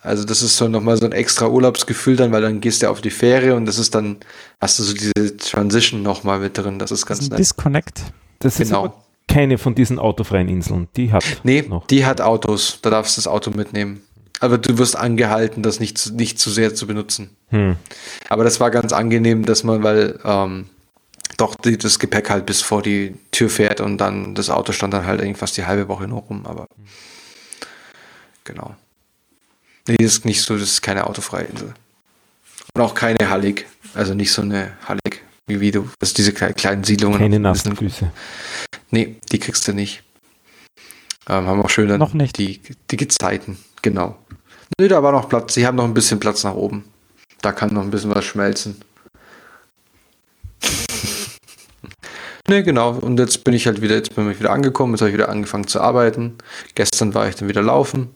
S3: Also das ist so nochmal so ein extra Urlaubsgefühl dann, weil dann gehst du auf die Fähre und das ist dann, hast du so diese Transition nochmal mit drin. Das ist ganz das ist
S5: nett. Disconnect.
S2: Das ist genau. Keine von diesen autofreien Inseln. Die hat
S3: Nee, noch. die hat Autos. Da darfst du das Auto mitnehmen. Aber du wirst angehalten, das nicht, nicht zu sehr zu benutzen. Hm. Aber das war ganz angenehm, dass man, weil ähm, doch die, das Gepäck halt bis vor die Tür fährt und dann das Auto stand dann halt irgendwas die halbe Woche nur rum. Aber genau. Nee, das ist nicht so, das ist keine autofreie Insel. Und auch keine Hallig. Also nicht so eine Hallig, wie, wie du, also diese kleinen Siedlungen.
S2: Keine nassen Füße.
S3: Nee, die kriegst du nicht. Ähm, haben auch schön dann
S5: noch nicht.
S3: Die, die Gezeiten, genau. Nee, da war noch Platz. Sie haben noch ein bisschen Platz nach oben. Da kann noch ein bisschen was schmelzen. ne, genau. Und jetzt bin ich halt wieder, jetzt bin ich wieder angekommen, jetzt habe ich wieder angefangen zu arbeiten. Gestern war ich dann wieder laufen.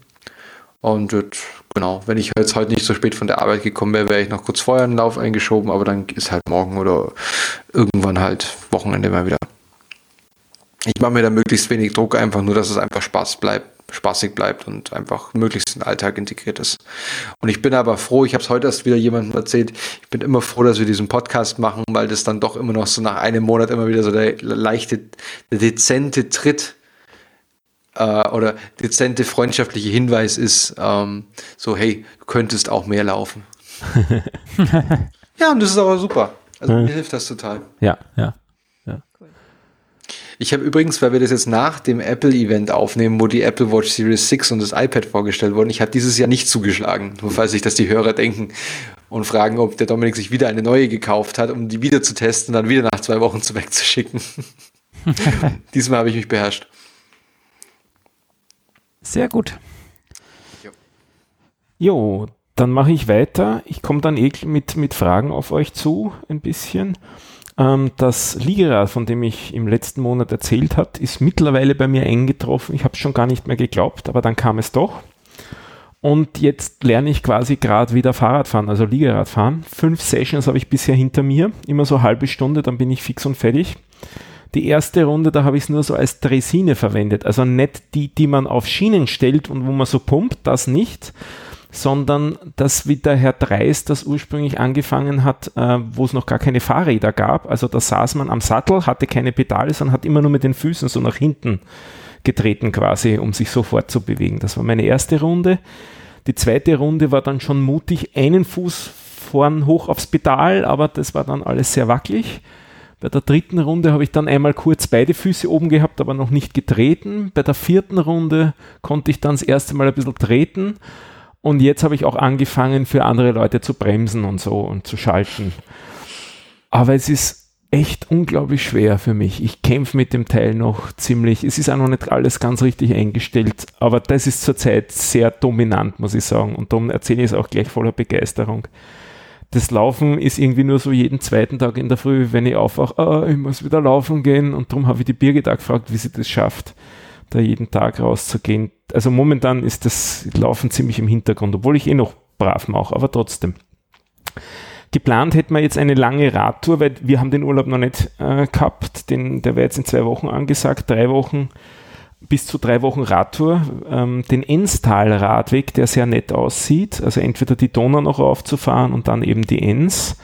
S3: Und jetzt, genau, wenn ich jetzt heute nicht so spät von der Arbeit gekommen wäre, wäre ich noch kurz vorher einen Lauf eingeschoben, aber dann ist halt morgen oder irgendwann halt Wochenende mal wieder. Ich mache mir da möglichst wenig Druck, einfach nur, dass es einfach Spaß bleibt, spaßig bleibt und einfach möglichst in den Alltag integriert ist. Und ich bin aber froh, ich habe es heute erst wieder jemandem erzählt, ich bin immer froh, dass wir diesen Podcast machen, weil das dann doch immer noch so nach einem Monat immer wieder so der leichte, der dezente Tritt äh, oder dezente freundschaftliche Hinweis ist, ähm, so, hey, du könntest auch mehr laufen. ja, und das ist aber super. Also mir hilft das total.
S2: Ja, ja. ja.
S3: Ich habe übrigens, weil wir das jetzt nach dem Apple-Event aufnehmen, wo die Apple Watch Series 6 und das iPad vorgestellt wurden, ich habe dieses Jahr nicht zugeschlagen. Nur falls sich das die Hörer denken und fragen, ob der Dominik sich wieder eine neue gekauft hat, um die wieder zu testen, dann wieder nach zwei Wochen zu wegzuschicken. Diesmal habe ich mich beherrscht.
S5: Sehr gut.
S2: Jo, dann mache ich weiter. Ich komme dann eh mit, mit Fragen auf euch zu, ein bisschen. Ähm, das Liegerad, von dem ich im letzten Monat erzählt habe, ist mittlerweile bei mir eingetroffen. Ich habe es schon gar nicht mehr geglaubt, aber dann kam es doch. Und jetzt lerne ich quasi gerade wieder Fahrradfahren, also Liegeradfahren. Fünf Sessions habe ich bisher hinter mir, immer so eine halbe Stunde, dann bin ich fix und fertig. Die erste Runde, da habe ich es nur so als Dresine verwendet. Also nicht die, die man auf Schienen stellt und wo man so pumpt, das nicht, sondern das, wie der Herr Dreis das ursprünglich angefangen hat, äh, wo es noch gar keine Fahrräder gab. Also da saß man am Sattel, hatte keine Pedale, sondern hat immer nur mit den Füßen so nach hinten getreten quasi, um sich so fortzubewegen. Das war meine erste Runde. Die zweite Runde war dann schon mutig, einen Fuß vorn hoch aufs Pedal, aber das war dann alles sehr wackelig. Bei der dritten Runde habe ich dann einmal kurz beide Füße oben gehabt, aber noch nicht getreten. Bei der vierten Runde konnte ich dann das erste Mal ein bisschen treten. Und jetzt habe ich auch angefangen, für andere Leute zu bremsen und so und zu schalten. Aber es ist echt unglaublich schwer für mich. Ich kämpfe mit dem Teil noch ziemlich. Es ist auch noch nicht alles ganz richtig eingestellt, aber das ist zurzeit sehr dominant, muss ich sagen. Und darum erzähle ich es auch gleich voller Begeisterung das Laufen ist irgendwie nur so jeden zweiten Tag in der Früh, wenn ich aufwache, oh, ich muss wieder laufen gehen. Und darum habe ich die Birgit auch gefragt, wie sie das schafft, da jeden Tag rauszugehen. Also momentan ist das Laufen ziemlich im Hintergrund, obwohl ich eh noch brav mache, aber trotzdem. Geplant hätten wir jetzt eine lange Radtour, weil wir haben den Urlaub noch nicht äh, gehabt. Den, der wäre jetzt in zwei Wochen angesagt, drei Wochen bis zu drei Wochen Radtour, ähm, den Enstal-Radweg, der sehr nett aussieht. Also entweder die Donau noch raufzufahren und dann eben die Enns.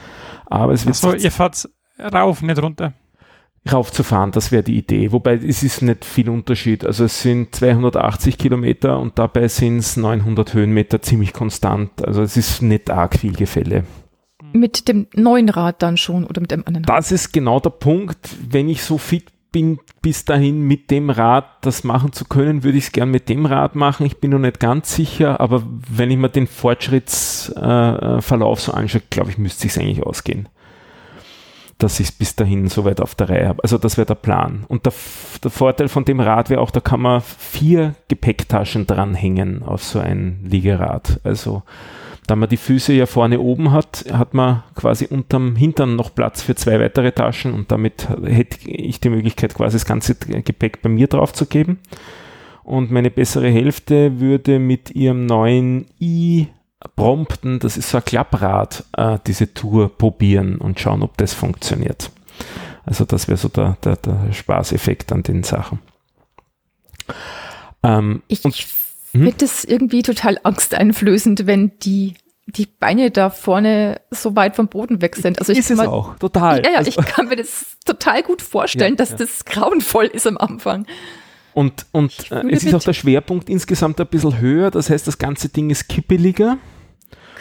S2: Aber es wird.
S5: Achso, ihr fahrt rauf, nicht runter.
S2: Raufzufahren, das wäre die Idee. Wobei es ist nicht viel Unterschied. Also es sind 280 Kilometer und dabei sind es 900 Höhenmeter ziemlich konstant. Also es ist nicht arg viel Gefälle.
S4: Mit dem neuen Rad dann schon oder mit dem anderen?
S2: Das ist genau der Punkt. Wenn ich so fit bin bis dahin mit dem Rad das machen zu können, würde ich es gern mit dem Rad machen. Ich bin noch nicht ganz sicher, aber wenn ich mir den Fortschrittsverlauf äh, so anschaue, glaube ich, müsste es eigentlich ausgehen. Dass ich es bis dahin soweit auf der Reihe habe. Also das wäre der Plan. Und der, der Vorteil von dem Rad wäre auch, da kann man vier Gepäcktaschen dranhängen auf so ein Liegerad. Also da man die Füße ja vorne oben hat, hat man quasi unterm Hintern noch Platz für zwei weitere Taschen und damit hätte ich die Möglichkeit, quasi das ganze Gepäck bei mir drauf zu geben. Und meine bessere Hälfte würde mit ihrem neuen i Prompten, das ist so ein Klapprad, äh, diese Tour probieren und schauen, ob das funktioniert. Also das wäre so der, der, der Spaßeffekt an den Sachen.
S4: Ähm, ich hm? wird es irgendwie total angsteinflößend, wenn die die Beine da vorne so weit vom Boden weg sind.
S2: Also ich ist es mal, auch, total.
S4: Ja, ja, also, ich kann mir das total gut vorstellen, ja, dass ja. das grauenvoll ist am Anfang.
S2: Und, und äh, es ist auch der Schwerpunkt insgesamt ein bisschen höher, das heißt, das ganze Ding ist kippeliger.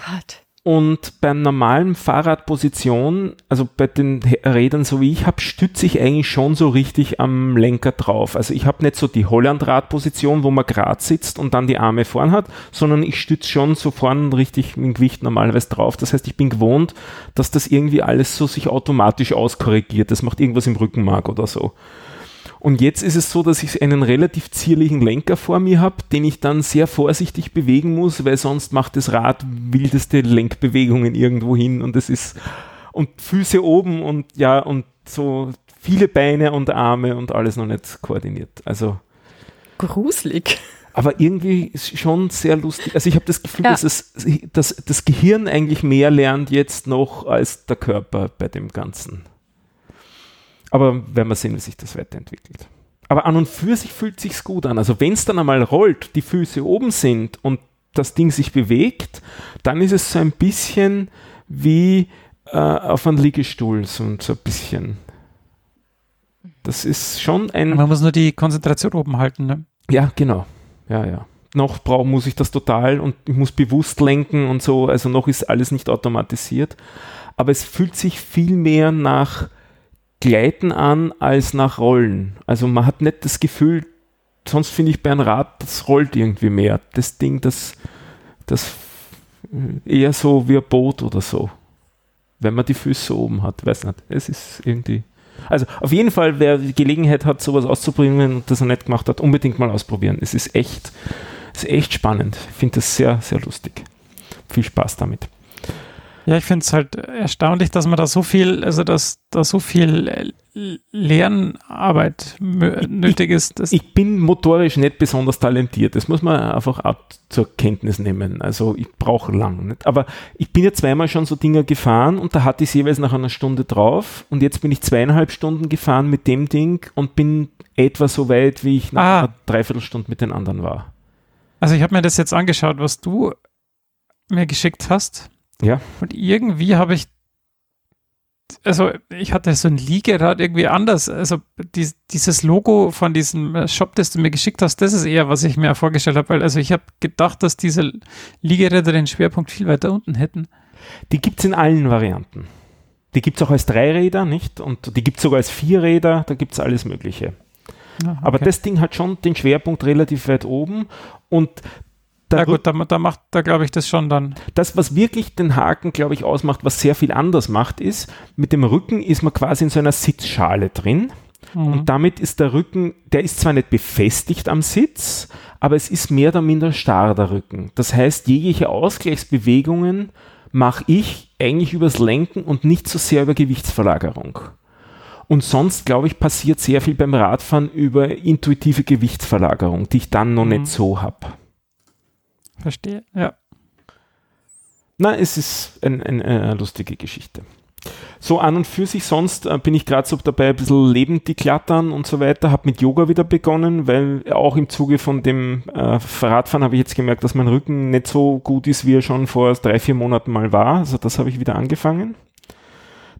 S2: Gott. Und beim normalen Fahrradposition, also bei den Rädern, so wie ich habe, stütze ich eigentlich schon so richtig am Lenker drauf. Also ich habe nicht so die Hollandradposition, wo man gerade sitzt und dann die Arme vorn hat, sondern ich stütze schon so vorn richtig mit Gewicht normalerweise drauf. Das heißt, ich bin gewohnt, dass das irgendwie alles so sich automatisch auskorrigiert. Das macht irgendwas im Rückenmark oder so. Und jetzt ist es so, dass ich einen relativ zierlichen Lenker vor mir habe, den ich dann sehr vorsichtig bewegen muss, weil sonst macht das Rad wildeste Lenkbewegungen irgendwo hin und es ist und Füße oben und ja und so viele Beine und Arme und alles noch nicht koordiniert. Also
S4: gruselig.
S2: Aber irgendwie schon sehr lustig. Also ich habe das Gefühl, ja. dass, es, dass das Gehirn eigentlich mehr lernt jetzt noch als der Körper bei dem Ganzen. Aber werden wir sehen, wie sich das weiterentwickelt. Aber an und für sich fühlt sich's gut an. Also wenn es dann einmal rollt, die Füße oben sind und das Ding sich bewegt, dann ist es so ein bisschen wie äh, auf einem Liegestuhl, so, so ein bisschen. Das ist schon ein.
S5: Man muss nur die Konzentration oben halten, ne?
S2: Ja, genau. Ja, ja. Noch brauch, muss ich das total und ich muss bewusst lenken und so. Also noch ist alles nicht automatisiert. Aber es fühlt sich viel mehr nach Gleiten an als nach Rollen. Also man hat nicht das Gefühl, sonst finde ich bei einem Rad, das rollt irgendwie mehr. Das Ding, das, das eher so wie ein Boot oder so. Wenn man die Füße oben hat, weiß nicht. Es ist irgendwie. Also auf jeden Fall, wer die Gelegenheit hat, sowas auszuprobieren und das er nicht gemacht hat, unbedingt mal ausprobieren. Es ist echt, es ist echt spannend. Ich finde das sehr, sehr lustig. Viel Spaß damit.
S5: Ja, ich finde es halt erstaunlich, dass man da so viel, also dass da so viel äh, Lernarbeit nötig ist. Das,
S2: Ich bin motorisch nicht besonders talentiert. Das muss man einfach auch zur Kenntnis nehmen. Also ich brauche lang. Nicht? Aber ich bin ja zweimal schon so Dinger gefahren und da hatte ich es jeweils nach einer Stunde drauf. Und jetzt bin ich zweieinhalb Stunden gefahren mit dem Ding und bin etwa so weit, wie ich nach
S5: Ah.
S2: einer Dreiviertelstunde mit den anderen war.
S5: also ich habe mir das jetzt angeschaut, was du mir geschickt hast.
S2: Ja.
S5: Und irgendwie habe ich, also ich hatte so ein Liegerad irgendwie anders. Also dies, dieses Logo von diesem Shop, das du mir geschickt hast, das ist eher, was ich mir vorgestellt habe. Weil also ich habe gedacht, dass diese Liegeräder den Schwerpunkt viel weiter unten hätten.
S2: Die gibt es in allen Varianten. Die gibt es auch als Dreiräder, nicht? Und die gibt es sogar als Vierräder, da gibt es alles Mögliche. Aber
S5: okay.
S2: das Ding hat schon den Schwerpunkt relativ weit oben und
S5: ja
S2: da
S5: gut, da, da macht, da glaube ich das schon dann.
S2: das, was wirklich den Haken, glaube ich, ausmacht, was sehr viel anders macht, ist, mit dem Rücken ist man quasi in so einer Sitzschale drin.
S5: Mhm.
S2: Und damit ist der Rücken, der ist zwar nicht befestigt am Sitz, aber es ist mehr oder minder starr, der Rücken. Das heißt, jegliche Ausgleichsbewegungen mache ich eigentlich übers Lenken und nicht so sehr über Gewichtsverlagerung. Und sonst, glaube ich, passiert sehr viel beim Radfahren über intuitive Gewichtsverlagerung, die ich dann noch
S5: Mhm.
S2: nicht so habe.
S5: Verstehe, ja.
S2: Na, es ist ein, ein, eine lustige Geschichte. So an und für sich, sonst äh, bin ich gerade so dabei, ein bisschen lebend die Klattern und so weiter, habe mit Yoga wieder begonnen, weil auch im Zuge von dem äh, Radfahren habe ich jetzt gemerkt, dass mein Rücken nicht so gut ist, wie er schon vor drei, vier Monaten mal war. Also das habe ich wieder angefangen.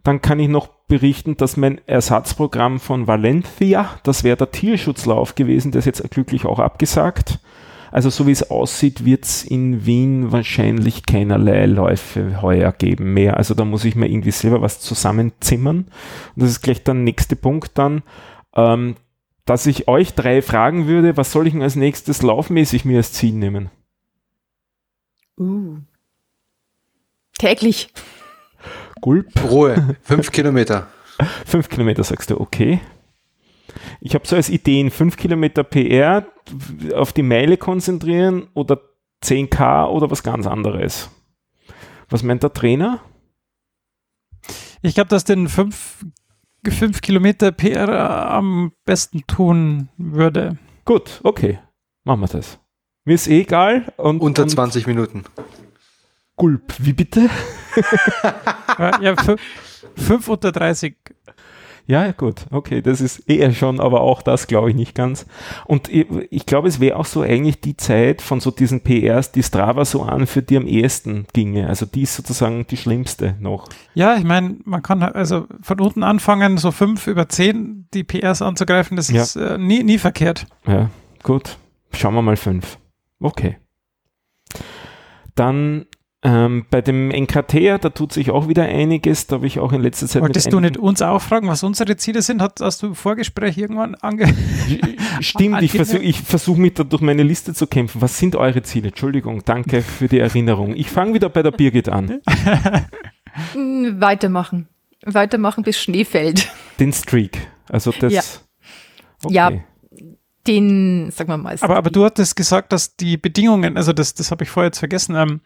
S2: Dann kann ich noch berichten, dass mein Ersatzprogramm von Valencia, das wäre der Tierschutzlauf gewesen, der ist jetzt glücklich auch abgesagt. Also so wie es aussieht, wird es in Wien wahrscheinlich keinerlei Läufe heuer geben mehr. Also da muss ich mir irgendwie selber was zusammenzimmern. Und das ist gleich der nächste Punkt dann, ähm, dass ich euch drei fragen würde, was soll ich denn als nächstes laufmäßig mir als Ziel nehmen?
S4: Uh. Täglich.
S2: Gulp,
S3: Ruhe, fünf Kilometer.
S2: fünf Kilometer sagst du, okay. Ich habe so als Ideen fünf Kilometer PR auf die Meile konzentrieren oder 10k oder was ganz anderes. Was meint der Trainer?
S5: Ich glaube, dass den 5 fünf Kilometer PR am besten tun würde.
S2: Gut, okay. Machen wir das. Mir ist eh egal. Und,
S3: Unter
S2: und
S3: 20 Minuten.
S2: Gulp, wie bitte?
S5: Ja, ja 5 unter 30.
S2: Ja, gut, okay, das ist eher schon, aber auch das glaube ich nicht ganz. Und ich, ich glaube, es wäre auch so eigentlich die Zeit von so diesen PRs, die Strava so an, für die am ehesten ginge. Also die ist sozusagen die schlimmste noch.
S5: Ja, ich meine, man kann also von unten anfangen, so 5 über 10 die PRs anzugreifen, das
S2: Ja.
S5: ist äh, nie, nie verkehrt.
S2: Ja, gut. Schauen wir mal fünf. Okay. Dann ähm, bei dem NKT, da tut sich auch wieder einiges. Da habe ich auch in letzter Zeit.
S5: Wolltest du nicht uns auch fragen, was unsere Ziele sind? Hat, hast du im Vorgespräch irgendwann ange...
S2: Stimmt, ich versuche ich versuch mich da durch meine Liste zu kämpfen. Was sind eure Ziele? Entschuldigung, danke für die Erinnerung. Ich fange wieder bei der Birgit an.
S4: Mm, Weitermachen. Weitermachen bis Schnee fällt.
S2: Den Streak. Also das.
S4: Ja.
S2: Okay.
S4: Ja. Den, sagen wir mal.
S5: Aber, aber du hattest gesagt, dass die Bedingungen, also das, das habe ich vorher jetzt vergessen, ähm,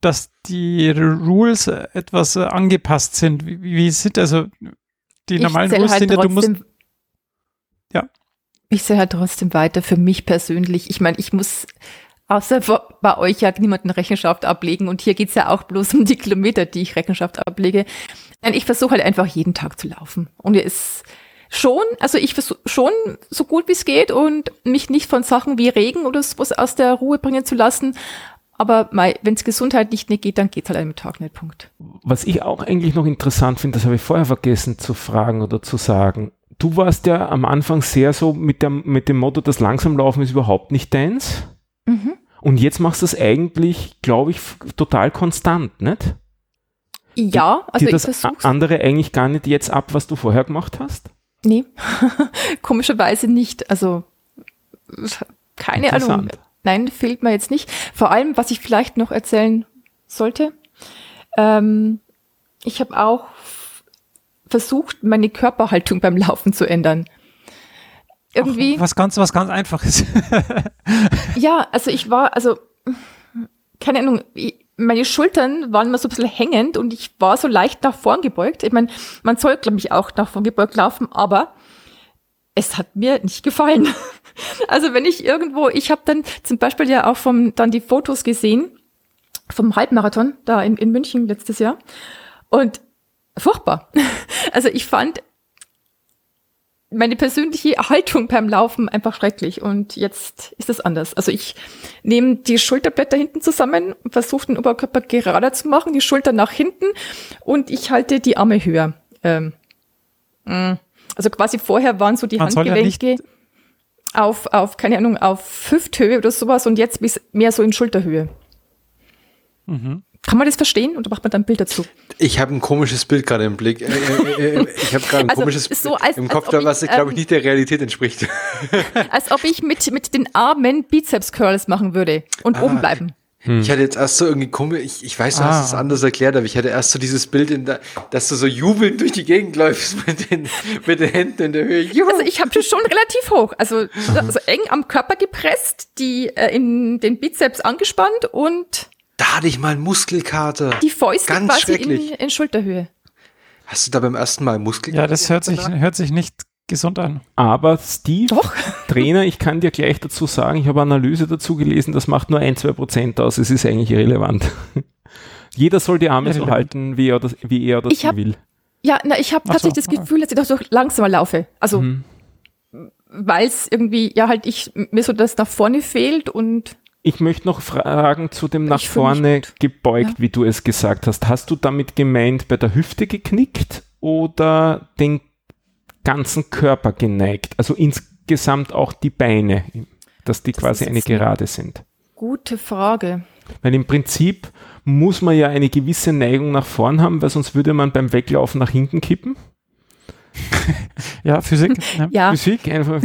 S5: dass die Rules äh, etwas äh, angepasst sind. Wie, wie sind also die normalen
S4: zähl
S5: Rules
S4: halt
S5: sind ja, du musst Ja.
S4: Ich sehe halt trotzdem weiter für mich persönlich. Ich meine, ich muss außer bei euch ja niemanden Rechenschaft ablegen und hier geht's ja auch bloß um die Kilometer, die ich Rechenschaft ablege. Nein, ich versuche halt einfach jeden Tag zu laufen. Und es ist schon, also ich versuche schon so gut wie es geht und mich nicht von Sachen wie Regen oder sowas aus der Ruhe bringen zu lassen. Aber wenn es gesundheitlich nicht geht, dann geht's halt einem Tag nicht. Punkt.
S2: Was ich auch eigentlich noch interessant finde, das habe ich vorher vergessen zu fragen oder zu sagen. Du warst ja am Anfang sehr so mit, der, mit dem Motto, das Langsamlaufen ist überhaupt nicht deins.
S4: Mhm.
S2: Und jetzt machst du es eigentlich, glaube ich, total konstant, nicht?
S4: Ja, also
S2: Dir
S4: ich
S2: das andere eigentlich gar nicht jetzt ab, was du vorher gemacht hast?
S4: Nee, komischerweise nicht. Also keine Ahnung. Nein, fehlt mir jetzt nicht. Vor allem, was ich vielleicht noch erzählen sollte. Ähm, ich habe auch versucht, meine Körperhaltung beim Laufen zu ändern. Irgendwie.
S5: Ach, was ganz, was ganz einfaches.
S4: Ja, also ich war, also keine Ahnung, ich, meine Schultern waren immer so ein bisschen hängend und ich war so leicht nach vorn gebeugt. Ich meine, man soll, glaube ich, auch nach vorn gebeugt laufen, aber es hat mir nicht gefallen. Also wenn ich irgendwo, ich habe dann zum Beispiel ja auch vom, dann die Fotos gesehen vom Halbmarathon da in, in München letztes Jahr und furchtbar. Also ich fand meine persönliche Haltung beim Laufen einfach schrecklich und jetzt ist es anders. Also ich nehme die Schulterblätter hinten zusammen, versuche den Oberkörper gerader zu machen, die Schulter nach hinten und ich halte die Arme höher. Ähm, mm. Also quasi vorher waren so die
S5: Man ja
S4: Handgelenke auf, auf, keine Ahnung, auf Hüfthöhe oder sowas und jetzt bis mehr so in Schulterhöhe.
S5: Mhm.
S4: Kann man das verstehen oder macht man dann ein Bild dazu?
S3: Ich habe ein komisches Bild gerade im Blick. Äh, äh, äh, ich habe gerade ein
S4: Also,
S3: komisches
S4: so, als-
S3: im Kopf,
S4: ob
S3: was,
S4: ich,
S3: glaube ich,
S4: ähm,
S3: nicht der Realität entspricht.
S4: Als ob ich mit, mit den Armen Bizeps-Curls machen würde und
S3: Ah.
S4: oben bleiben.
S3: Ich hatte jetzt erst so irgendwie komisch, ich, ich weiß, du hast es
S5: Ah.
S3: anders erklärt, aber ich hatte erst so dieses Bild, in der, dass du so jubelnd durch die Gegend läufst mit den, mit den Händen in der Höhe. Juhu.
S4: Also ich habe das schon relativ hoch, also, also eng am Körper gepresst, die äh, in den Bizeps angespannt und
S3: da hatte ich mal einen Muskelkater.
S4: die Fäuste
S3: Ganz
S4: quasi in,
S3: schrecklich.
S4: in Schulterhöhe.
S3: Hast du da beim ersten Mal Muskelkater?
S5: Ja, das hört sich,
S3: danach?
S5: hört sich nicht gesund an.
S2: Aber Steve,
S4: Doch.
S2: Trainer, ich kann dir gleich dazu sagen, ich habe Analyse dazu gelesen, das macht nur ein, zwei Prozent aus. Es ist eigentlich irrelevant. Jeder soll die Arme so halten, wie er, das, wie er sie
S4: hab-
S2: will.
S4: Ja, na, ich habe tatsächlich
S5: so,
S4: das Gefühl, dass ich doch so langsamer laufe. Also,
S2: Mhm.
S4: weil es irgendwie, ja, halt ich, mir so das nach vorne fehlt und
S2: Ich möchte noch fragen zu dem nach vorne gebeugt,
S4: Ja.
S2: wie du es gesagt hast. Hast du damit gemeint bei der Hüfte geknickt oder den ganzen Körper geneigt? Also insgesamt auch die Beine, dass die
S4: Das
S2: quasi eine Gerade sind.
S4: gute Frage.
S2: Weil im Prinzip muss man ja eine gewisse Neigung nach vorn haben, weil sonst würde man beim Weglaufen nach hinten kippen.
S5: Ja, Physik. ja.
S4: Ja,
S2: Physik einfach.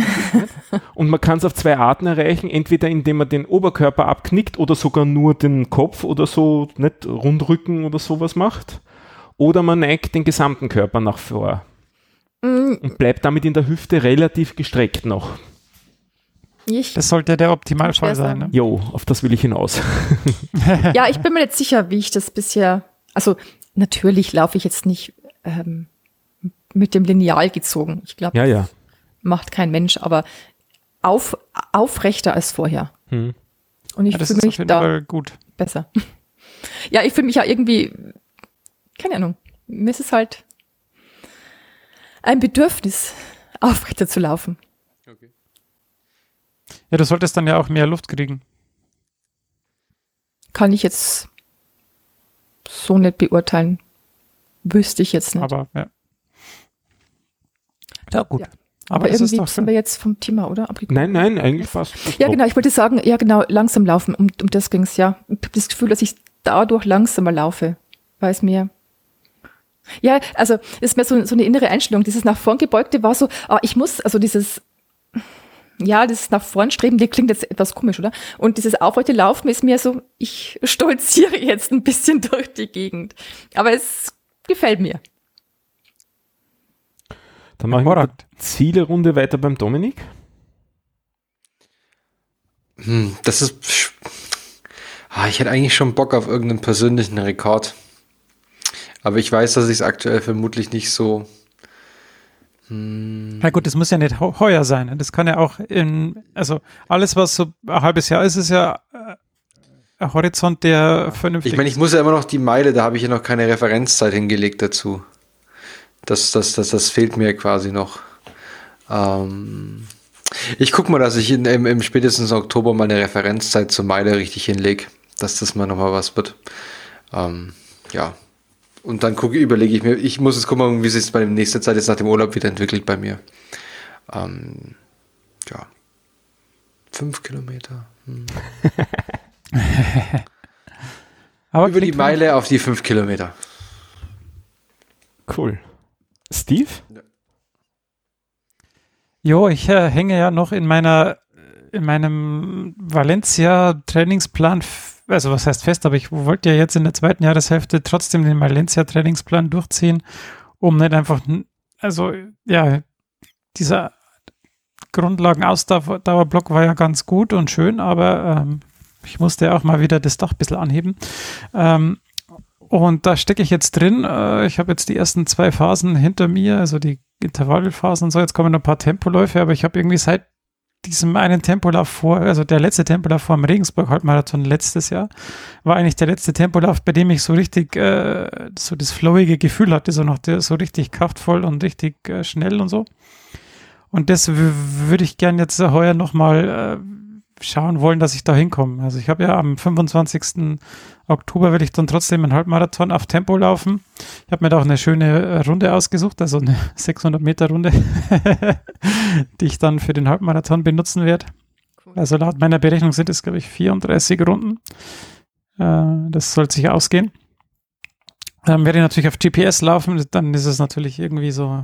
S2: Und man kann es auf zwei Arten erreichen, entweder indem man den Oberkörper abknickt oder sogar nur den Kopf oder so, nicht Rundrücken oder sowas macht. Oder man neigt den gesamten Körper nach vor
S4: mm,
S2: und bleibt damit in der Hüfte relativ gestreckt noch.
S4: ich,
S5: Das sollte der Optimalfall sein. Ne?
S2: Jo, auf das will ich hinaus.
S4: ja, ich bin mir nicht sicher, wie ich das bisher, also natürlich laufe ich jetzt nicht ähm, mit dem Lineal gezogen. Ich glaube,
S2: Ja, ja.
S4: macht kein Mensch, aber auf, aufrechter als vorher.
S2: Hm.
S4: Und ich
S5: Ja, das
S4: fühle mich da
S5: Fall gut.
S4: besser. ja, ich fühle mich ja irgendwie, keine Ahnung, mir ist es halt ein Bedürfnis, aufrechter zu laufen.
S5: Ja, du solltest dann ja auch mehr Luft kriegen.
S4: Kann ich jetzt so nicht beurteilen. Wüsste ich jetzt nicht.
S5: Aber ja. Ja, gut.
S4: Ja.
S5: Aber,
S4: Aber
S5: es
S4: irgendwie sind wir jetzt vom Thema, oder? Abgekommen.
S2: Nein, nein, eigentlich fast.
S4: Ja, genau, ich wollte sagen, ja genau, langsam laufen, um, um das ging's ja. Ich habe das Gefühl, dass ich dadurch langsamer laufe, weil es mir ja, also es ist mir so, so eine innere Einstellung. Dieses nach vorn gebeugte war so, ah, ich muss, also dieses, ja, dieses nach vorn streben, die klingt jetzt etwas komisch, oder? Und dieses aufrechte Laufen ist mir so, ich stolziere jetzt ein bisschen durch die Gegend. Aber es gefällt mir.
S2: Dann machen wir
S5: Hervorragend.
S2: die Ziele-Runde weiter beim Dominik.
S3: Hm, das ist. sch- Ah, ich hätte eigentlich schon Bock auf irgendeinen persönlichen Rekord. Aber ich weiß, dass ich es aktuell vermutlich nicht so.
S5: Na gut, das muss ja nicht heu- heuer sein. ne? Das kann ja auch in, also alles, was so ein halbes Jahr ist, ist ja äh, ein Horizont, der vernünftig
S3: Ich meine, ich muss ja immer noch die Meile, da habe ich ja noch keine Referenzzeit hingelegt dazu. Das, das, das, das fehlt mir quasi noch. Ähm, ich gucke mal, dass ich in, im, im spätestens Oktober meine Referenzzeit zur Meile richtig hinlege, dass das mal nochmal was wird. Ähm, ja. Und dann gucke, überlege ich mir, ich muss jetzt gucken, wie sich es bei der nächsten Zeit jetzt nach dem Urlaub wieder entwickelt bei mir. Ähm, ja. Fünf Kilometer.
S5: Aber
S3: Über die Meile auf die fünf Kilometer.
S2: Cool. Steve?
S5: Jo, ich äh, hänge ja noch in meiner, in meinem Valencia-Trainingsplan, f- also was heißt fest, aber ich wollte ja jetzt in der zweiten Jahreshälfte trotzdem den Valencia-Trainingsplan durchziehen, um nicht einfach, also ja, dieser Grundlagenausdauerblock war ja ganz gut und schön, aber ähm, ich musste auch mal wieder das Dach ein bisschen anheben. Ähm, und da stecke ich jetzt drin. Äh, ich habe jetzt die ersten zwei Phasen hinter mir, also die Intervallphasen und so. Jetzt kommen noch ein paar Tempoläufe, aber ich habe irgendwie seit diesem einen Tempolauf vor, also der letzte Tempolauf vor dem Regensburg-Halbmarathon letztes Jahr, war eigentlich der letzte Tempolauf, bei dem ich so richtig äh, so das flowige Gefühl hatte, so noch so richtig kraftvoll und richtig äh, schnell und so. Und das würde ich gern jetzt heuer nochmal äh, schauen wollen, dass ich da hinkomme. Also ich habe ja am 25. Oktober will ich dann trotzdem einen Halbmarathon auf Tempo laufen. Ich habe mir da auch eine schöne Runde ausgesucht, also eine 600 Meter Runde, die ich dann für den Halbmarathon benutzen werde. Cool. Also laut meiner Berechnung sind es, glaube ich, 34 Runden. Äh, das soll sich ausgehen. Ähm, werde ich natürlich auf GPS laufen, dann ist es natürlich irgendwie so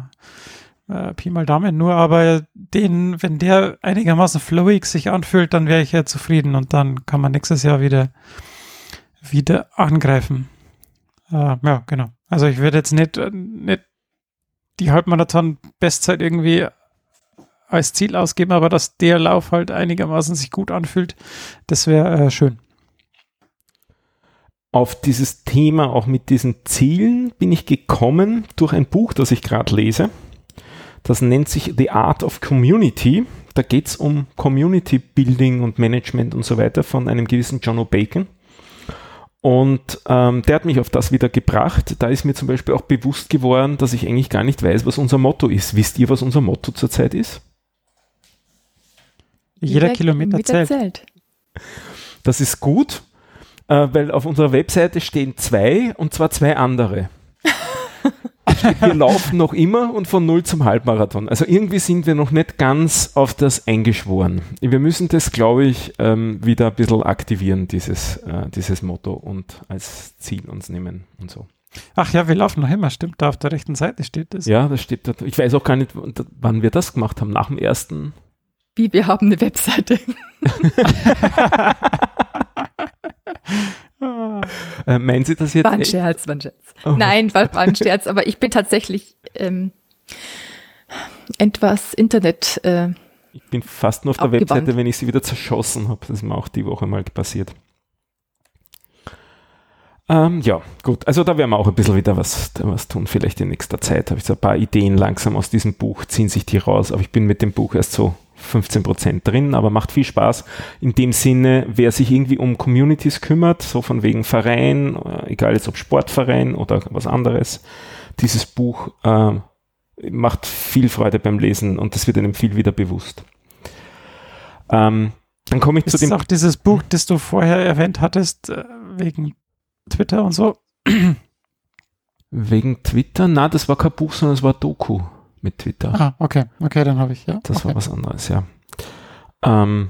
S5: äh, Pi mal Daumen nur, aber den, wenn der einigermaßen flowig sich anfühlt, dann wäre ich ja zufrieden und dann kann man nächstes Jahr wieder, wieder angreifen. Äh, ja, genau. Also ich werde jetzt nicht, äh, nicht die Halbmarathon-Bestzeit irgendwie als Ziel ausgeben, aber dass der Lauf halt einigermaßen sich gut anfühlt, das wäre äh, schön.
S2: Auf dieses Thema, auch mit diesen Zielen, bin ich gekommen durch ein Buch, das ich gerade lese. Das nennt sich The Art of Community. Da geht es um Community Building und Management und so weiter von einem gewissen John O'Bacon. Und ähm, der hat mich auf das wieder gebracht. Da ist mir zum Beispiel auch bewusst geworden, dass ich eigentlich gar nicht weiß, was unser Motto ist. Wisst ihr, was unser Motto zurzeit ist?
S5: Jeder, Jeder Kilometer, Kilometer zählt. zählt.
S2: Das ist gut, äh, weil auf unserer Webseite stehen zwei und zwar zwei andere wir laufen noch immer und von null zum Halbmarathon. Also irgendwie sind wir noch nicht ganz auf das eingeschworen. Wir müssen das, glaube ich, ähm, wieder ein bisschen aktivieren, dieses, äh, dieses Motto und als Ziel uns nehmen und so.
S5: Ach ja, wir laufen noch immer, stimmt, da auf der rechten Seite steht das.
S2: Ja, das steht da. Ich weiß auch gar nicht, wann wir das gemacht haben, nach dem ersten.
S4: Wie, wir haben eine Webseite.
S2: Äh, meinen Sie das jetzt?
S4: War ein Scherz, war ein Scherz. Oh. Nein, war, war ein Scherz, aber ich bin tatsächlich ähm, etwas Internet. Äh,
S2: ich bin fast nur auf der Webseite, wenn ich sie wieder zerschossen habe. Das ist mir auch die Woche mal passiert. Ähm, ja, gut. Also da werden wir auch ein bisschen wieder was, was tun, vielleicht in nächster Zeit. Habe ich so ein paar Ideen langsam aus diesem Buch, ziehen sich die raus. Aber ich bin mit dem Buch erst so 15 Prozent drin, aber macht viel Spaß. In dem Sinne, wer sich irgendwie um Communities kümmert, so von wegen Verein, äh, egal jetzt ob Sportverein oder was anderes, dieses Buch äh, macht viel Freude beim Lesen und das wird einem viel wieder bewusst. Ähm, dann komme ich
S5: Ist
S2: zu dem.
S5: Ist auch dieses Buch, das du vorher erwähnt hattest, äh, wegen Twitter und so?
S2: Wegen Twitter? Na, das war kein Buch, sondern es war Doku mit Twitter.
S5: Ah, okay, okay, dann habe ich, ja.
S2: Das
S5: okay.
S2: war was anderes, ja. Ähm,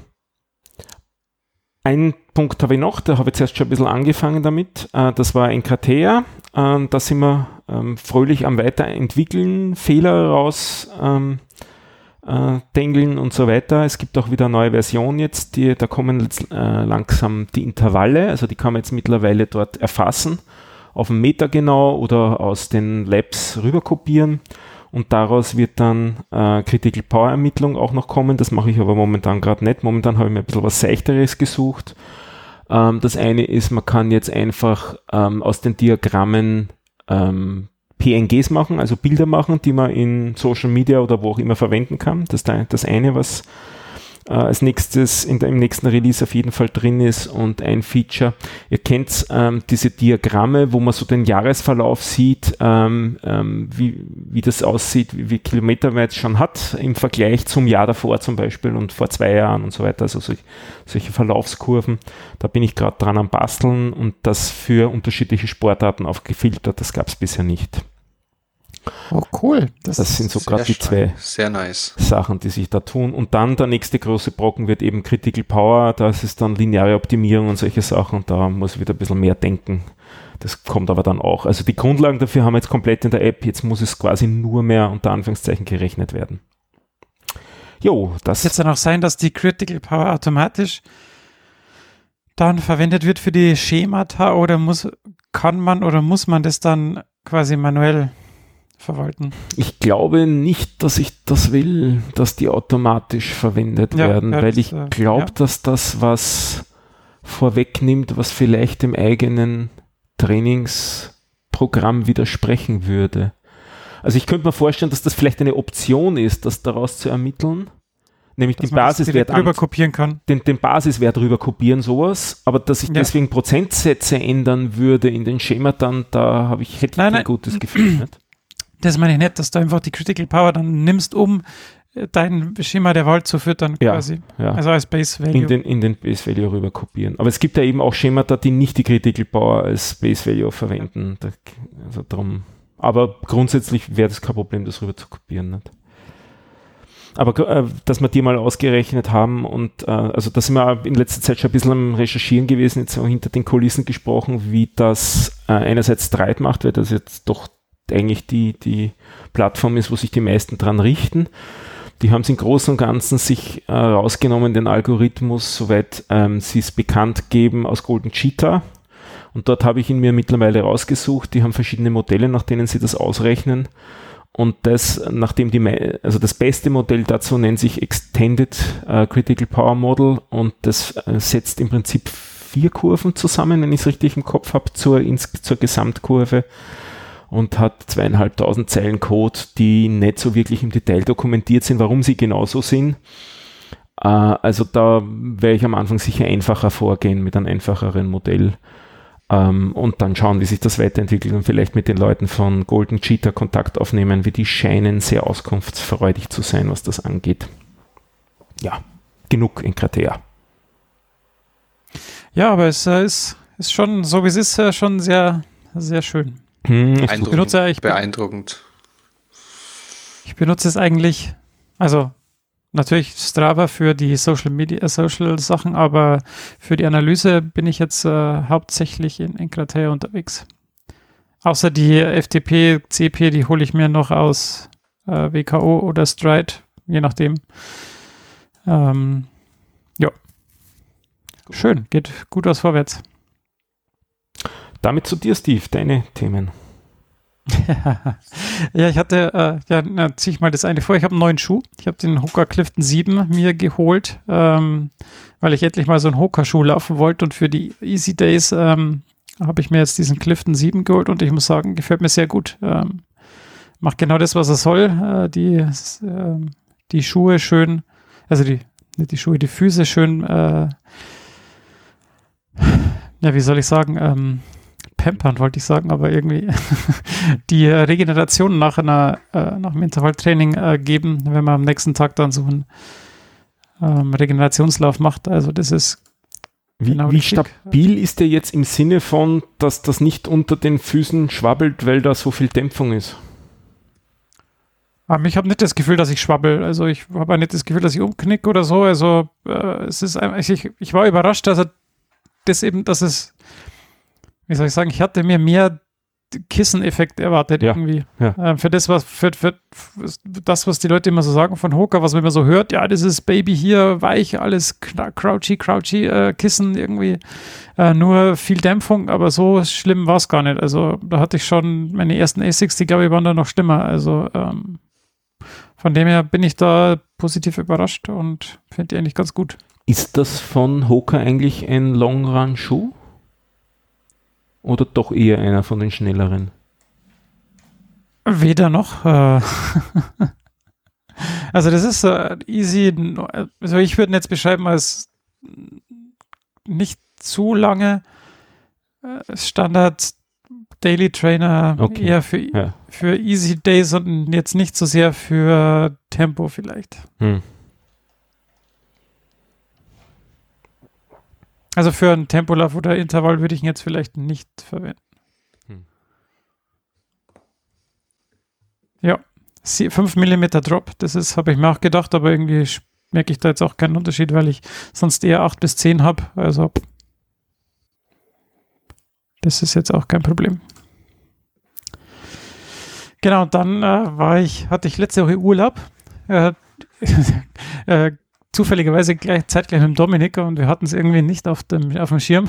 S2: ein Punkt habe ich noch, da habe ich zuerst schon ein bisschen angefangen damit. Äh, das war Encartea. Äh, da sind wir ähm, fröhlich am Weiterentwickeln, Fehler raus ähm, äh, dengeln und so weiter. Es gibt auch wieder eine neue Version jetzt, die, da kommen jetzt, äh, langsam die Intervalle, also die kann man jetzt mittlerweile dort erfassen, auf dem Meter genau oder aus den Labs rüber kopieren und daraus wird dann äh, Critical Power Ermittlung auch noch kommen. Das mache ich aber momentan gerade nicht. Momentan habe ich mir ein bisschen was Seichteres gesucht. Ähm, das eine ist, man kann jetzt einfach ähm, aus den Diagrammen ähm, PNGs machen, also Bilder machen, die man in Social Media oder wo auch immer verwenden kann. Das ist das eine, was äh, als nächstes in im nächsten Release auf jeden Fall drin ist und ein Feature. Ihr kennt ähm, diese Diagramme, wo man so den Jahresverlauf sieht, ähm, ähm, wie, wie das aussieht, wie, wie Kilometer man jetzt schon hat im Vergleich zum Jahr davor zum Beispiel und vor zwei Jahren und so weiter. Also solch, solche Verlaufskurven. Da bin ich gerade dran am Basteln und das für unterschiedliche Sportarten aufgefiltert. Das gab es bisher nicht.
S5: Oh, cool.
S2: Das, das sind so gerade die zwei
S3: nice.
S2: Sachen, die sich da tun. Und dann der nächste große Brocken wird eben Critical Power. Da ist es dann lineare Optimierung und solche Sachen. Und da muss ich wieder ein bisschen mehr denken. Das kommt aber dann auch. Also die Grundlagen dafür haben wir jetzt komplett in der App. Jetzt muss es quasi nur mehr unter Anführungszeichen gerechnet werden. Jo, das.
S5: Jetzt dann auch sein, dass die Critical Power automatisch dann verwendet wird für die Schemata oder muss, kann man oder muss man das dann quasi manuell verwalten.
S2: Ich glaube nicht, dass ich das will, dass die automatisch verwendet ja, werden, ja, weil ich äh, glaube, ja. dass das was vorwegnimmt, was vielleicht dem eigenen Trainingsprogramm widersprechen würde. Also ich könnte mir vorstellen, dass das vielleicht eine Option ist, das daraus zu ermitteln. Nämlich
S5: Dass
S2: den Basiswert
S5: rüber kopieren kann.
S2: den, den Basiswert rüber kopieren, sowas, aber dass ich
S5: Ja.
S2: deswegen Prozentsätze ändern würde in den Schemata, da habe ich, hätte ich
S5: Nein,
S2: kein
S5: nein.
S2: gutes Gefühl. Nicht?
S5: Das meine ich nicht, dass du einfach die Critical Power dann nimmst, um äh, dein Schema der Wahl zu füttern,
S2: Ja,
S5: quasi.
S2: Ja.
S5: Also als Base Value.
S2: in den, in den Base Value rüber kopieren. Aber es gibt ja eben auch Schemata, die nicht die Critical Power als Base Value verwenden. Da, also drum. Aber grundsätzlich wäre das kein Problem, das rüber zu kopieren. Nicht? Aber äh, dass wir die mal ausgerechnet haben und äh, also da sind wir in letzter Zeit schon ein bisschen am Recherchieren gewesen, jetzt so hinter den Kulissen gesprochen, wie das äh, einerseits Streit macht, weil das jetzt doch eigentlich die, die Plattform ist, wo sich die meisten dran richten. Die haben es im Großen und Ganzen sich äh, rausgenommen, den Algorithmus, soweit ähm, sie es bekannt geben, aus Golden Cheetah. Und dort habe ich ihn mir mittlerweile rausgesucht. Die haben verschiedene Modelle, nach denen sie das ausrechnen. Und das, nachdem die, also das beste Modell dazu nennt sich Extended äh, Critical Power Model und das äh, setzt im Prinzip vier Kurven zusammen, wenn ich es richtig im Kopf habe, zur, zur Gesamtkurve und hat zweieinhalbtausend Zeilen Code, die nicht so wirklich im Detail dokumentiert sind, warum sie genauso sind. Äh, also da werde ich am Anfang sicher einfacher vorgehen mit einem einfacheren Modell ähm, und dann schauen, wie sich das weiterentwickelt und vielleicht mit den Leuten von Golden Cheetah Kontakt aufnehmen, wie die scheinen sehr auskunftsfreudig zu sein, was das angeht. Ja, genug in Kratea.
S5: Ja, aber es äh, ist, ist schon, so wie es ist, äh, schon sehr, sehr schön.
S2: Hm,
S3: Beeindruckend.
S5: benutze eigentlich-
S3: beeindruckend.
S5: Ich benutze es eigentlich, also natürlich Strava für die Social Media, äh, Social Sachen, aber für die Analyse bin ich jetzt äh, hauptsächlich in Enkratea unterwegs. Außer die FTP, CP, die hole ich mir noch aus äh, WKO oder Stride, je nachdem. Ähm, ja. Schön, geht gut aus vorwärts.
S2: Damit zu dir, Steve, deine Themen.
S5: ja, ich hatte, äh, ja, na, zieh ich mal das eine vor. Ich habe einen neuen Schuh. Ich habe den Hoka Clifton 7 mir geholt, ähm, weil ich endlich mal so einen Hoka-Schuh laufen wollte und für die Easy Days ähm, habe ich mir jetzt diesen Clifton 7 geholt und ich muss sagen, gefällt mir sehr gut. Ähm, macht genau das, was er soll. Äh, die, ähm, die Schuhe schön, also die, nicht die Schuhe, die Füße schön, äh, ja, wie soll ich sagen, ähm, pampern wollte ich sagen, aber irgendwie die äh, Regeneration nach einer äh, nach dem Intervalltraining äh, geben, wenn man am nächsten Tag dann so einen ähm, Regenerationslauf macht. Also das ist
S2: Wie,
S5: Genau
S2: wie stabil ist der jetzt im Sinne von, dass das nicht unter den Füßen schwabbelt, weil da so viel Dämpfung ist?
S5: Aber ich habe nicht das Gefühl, dass ich schwabbel. Also ich habe auch nicht das Gefühl, dass ich umknick oder so. Also äh, es ist einfach, ich, ich war überrascht, dass er das eben, dass es, wie soll ich sagen, ich hatte mir mehr Kisseneffekt erwartet
S2: Ja,
S5: irgendwie.
S2: ja.
S5: Ähm, für das, was für, für das, was die Leute immer so sagen von Hoka, was man immer so hört, ja, das ist Baby hier, weich, alles crouchy, crouchy, äh, Kissen irgendwie, äh, nur viel Dämpfung, aber so schlimm war es gar nicht. Also da hatte ich schon, meine ersten Asics, die glaube ich waren da noch schlimmer. Also ähm, von dem her bin ich da positiv überrascht und finde die eigentlich ganz gut.
S2: Ist das von Hoka eigentlich ein Long Run Schuh? Oder doch eher einer von den schnelleren?
S5: Weder noch. Äh also das ist äh, easy. Also ich würde ihn jetzt beschreiben als nicht zu lange äh, Standard Daily Trainer,
S2: Okay.
S5: eher für,
S2: Ja.
S5: für Easy Days und jetzt nicht so sehr für Tempo vielleicht.
S2: Hm.
S5: Also für einen Tempolauf oder Intervall würde ich ihn jetzt vielleicht nicht verwenden.
S2: Hm.
S5: Ja, 5 mm Drop, das ist, habe ich mir auch gedacht, aber irgendwie merke ich da jetzt auch keinen Unterschied, weil ich sonst eher 8 bis 10 habe. Also das ist jetzt auch kein Problem. Genau, und dann äh, war ich, hatte ich letzte Woche Urlaub. Äh, äh, zufälligerweise gleich, zeitgleich mit Dominik und wir hatten es irgendwie nicht auf dem, auf dem Schirm.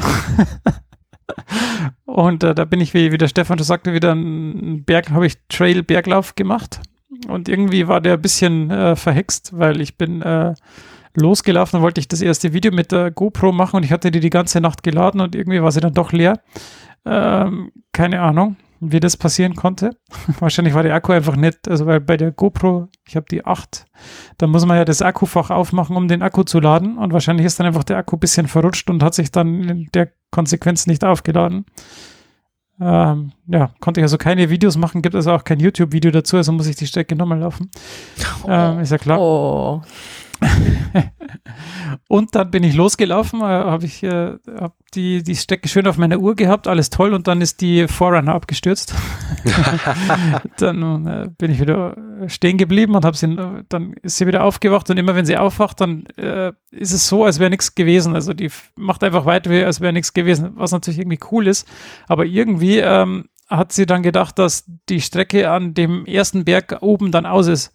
S5: und äh, da bin ich, wie, wie der Stefan schon sagte, wieder einen Berg, habe ich Trail-Berglauf gemacht. Und irgendwie war der ein bisschen äh, verhext, weil ich bin äh, losgelaufen, dann wollte ich das erste Video mit der GoPro machen und ich hatte die die ganze Nacht geladen und irgendwie war sie dann doch leer. Ähm, keine Ahnung, wie das passieren konnte. Wahrscheinlich war der Akku einfach nicht, also weil bei der GoPro, ich habe die 8, da muss man ja das Akkufach aufmachen, um den Akku zu laden und wahrscheinlich ist dann einfach der Akku ein bisschen verrutscht und hat sich dann in der Konsequenz nicht aufgeladen. Ähm, ja, konnte ich also keine Videos machen, gibt also auch kein YouTube-Video dazu, also muss ich die Strecke nochmal laufen. Ähm, ist ja klar.
S4: Oh.
S5: und dann bin ich losgelaufen, äh, habe ich äh, hab die, die Strecke schön auf meiner Uhr gehabt, alles toll und dann ist die Forerunner abgestürzt. dann äh, bin ich wieder stehen geblieben und habe sie, dann ist sie wieder aufgewacht und immer wenn sie aufwacht, dann äh, ist es so, als wäre nichts gewesen. Also die macht einfach weiter, als wäre nichts gewesen, was natürlich irgendwie cool ist. Aber irgendwie ähm, hat sie dann gedacht, dass die Strecke an dem ersten Berg oben dann aus ist.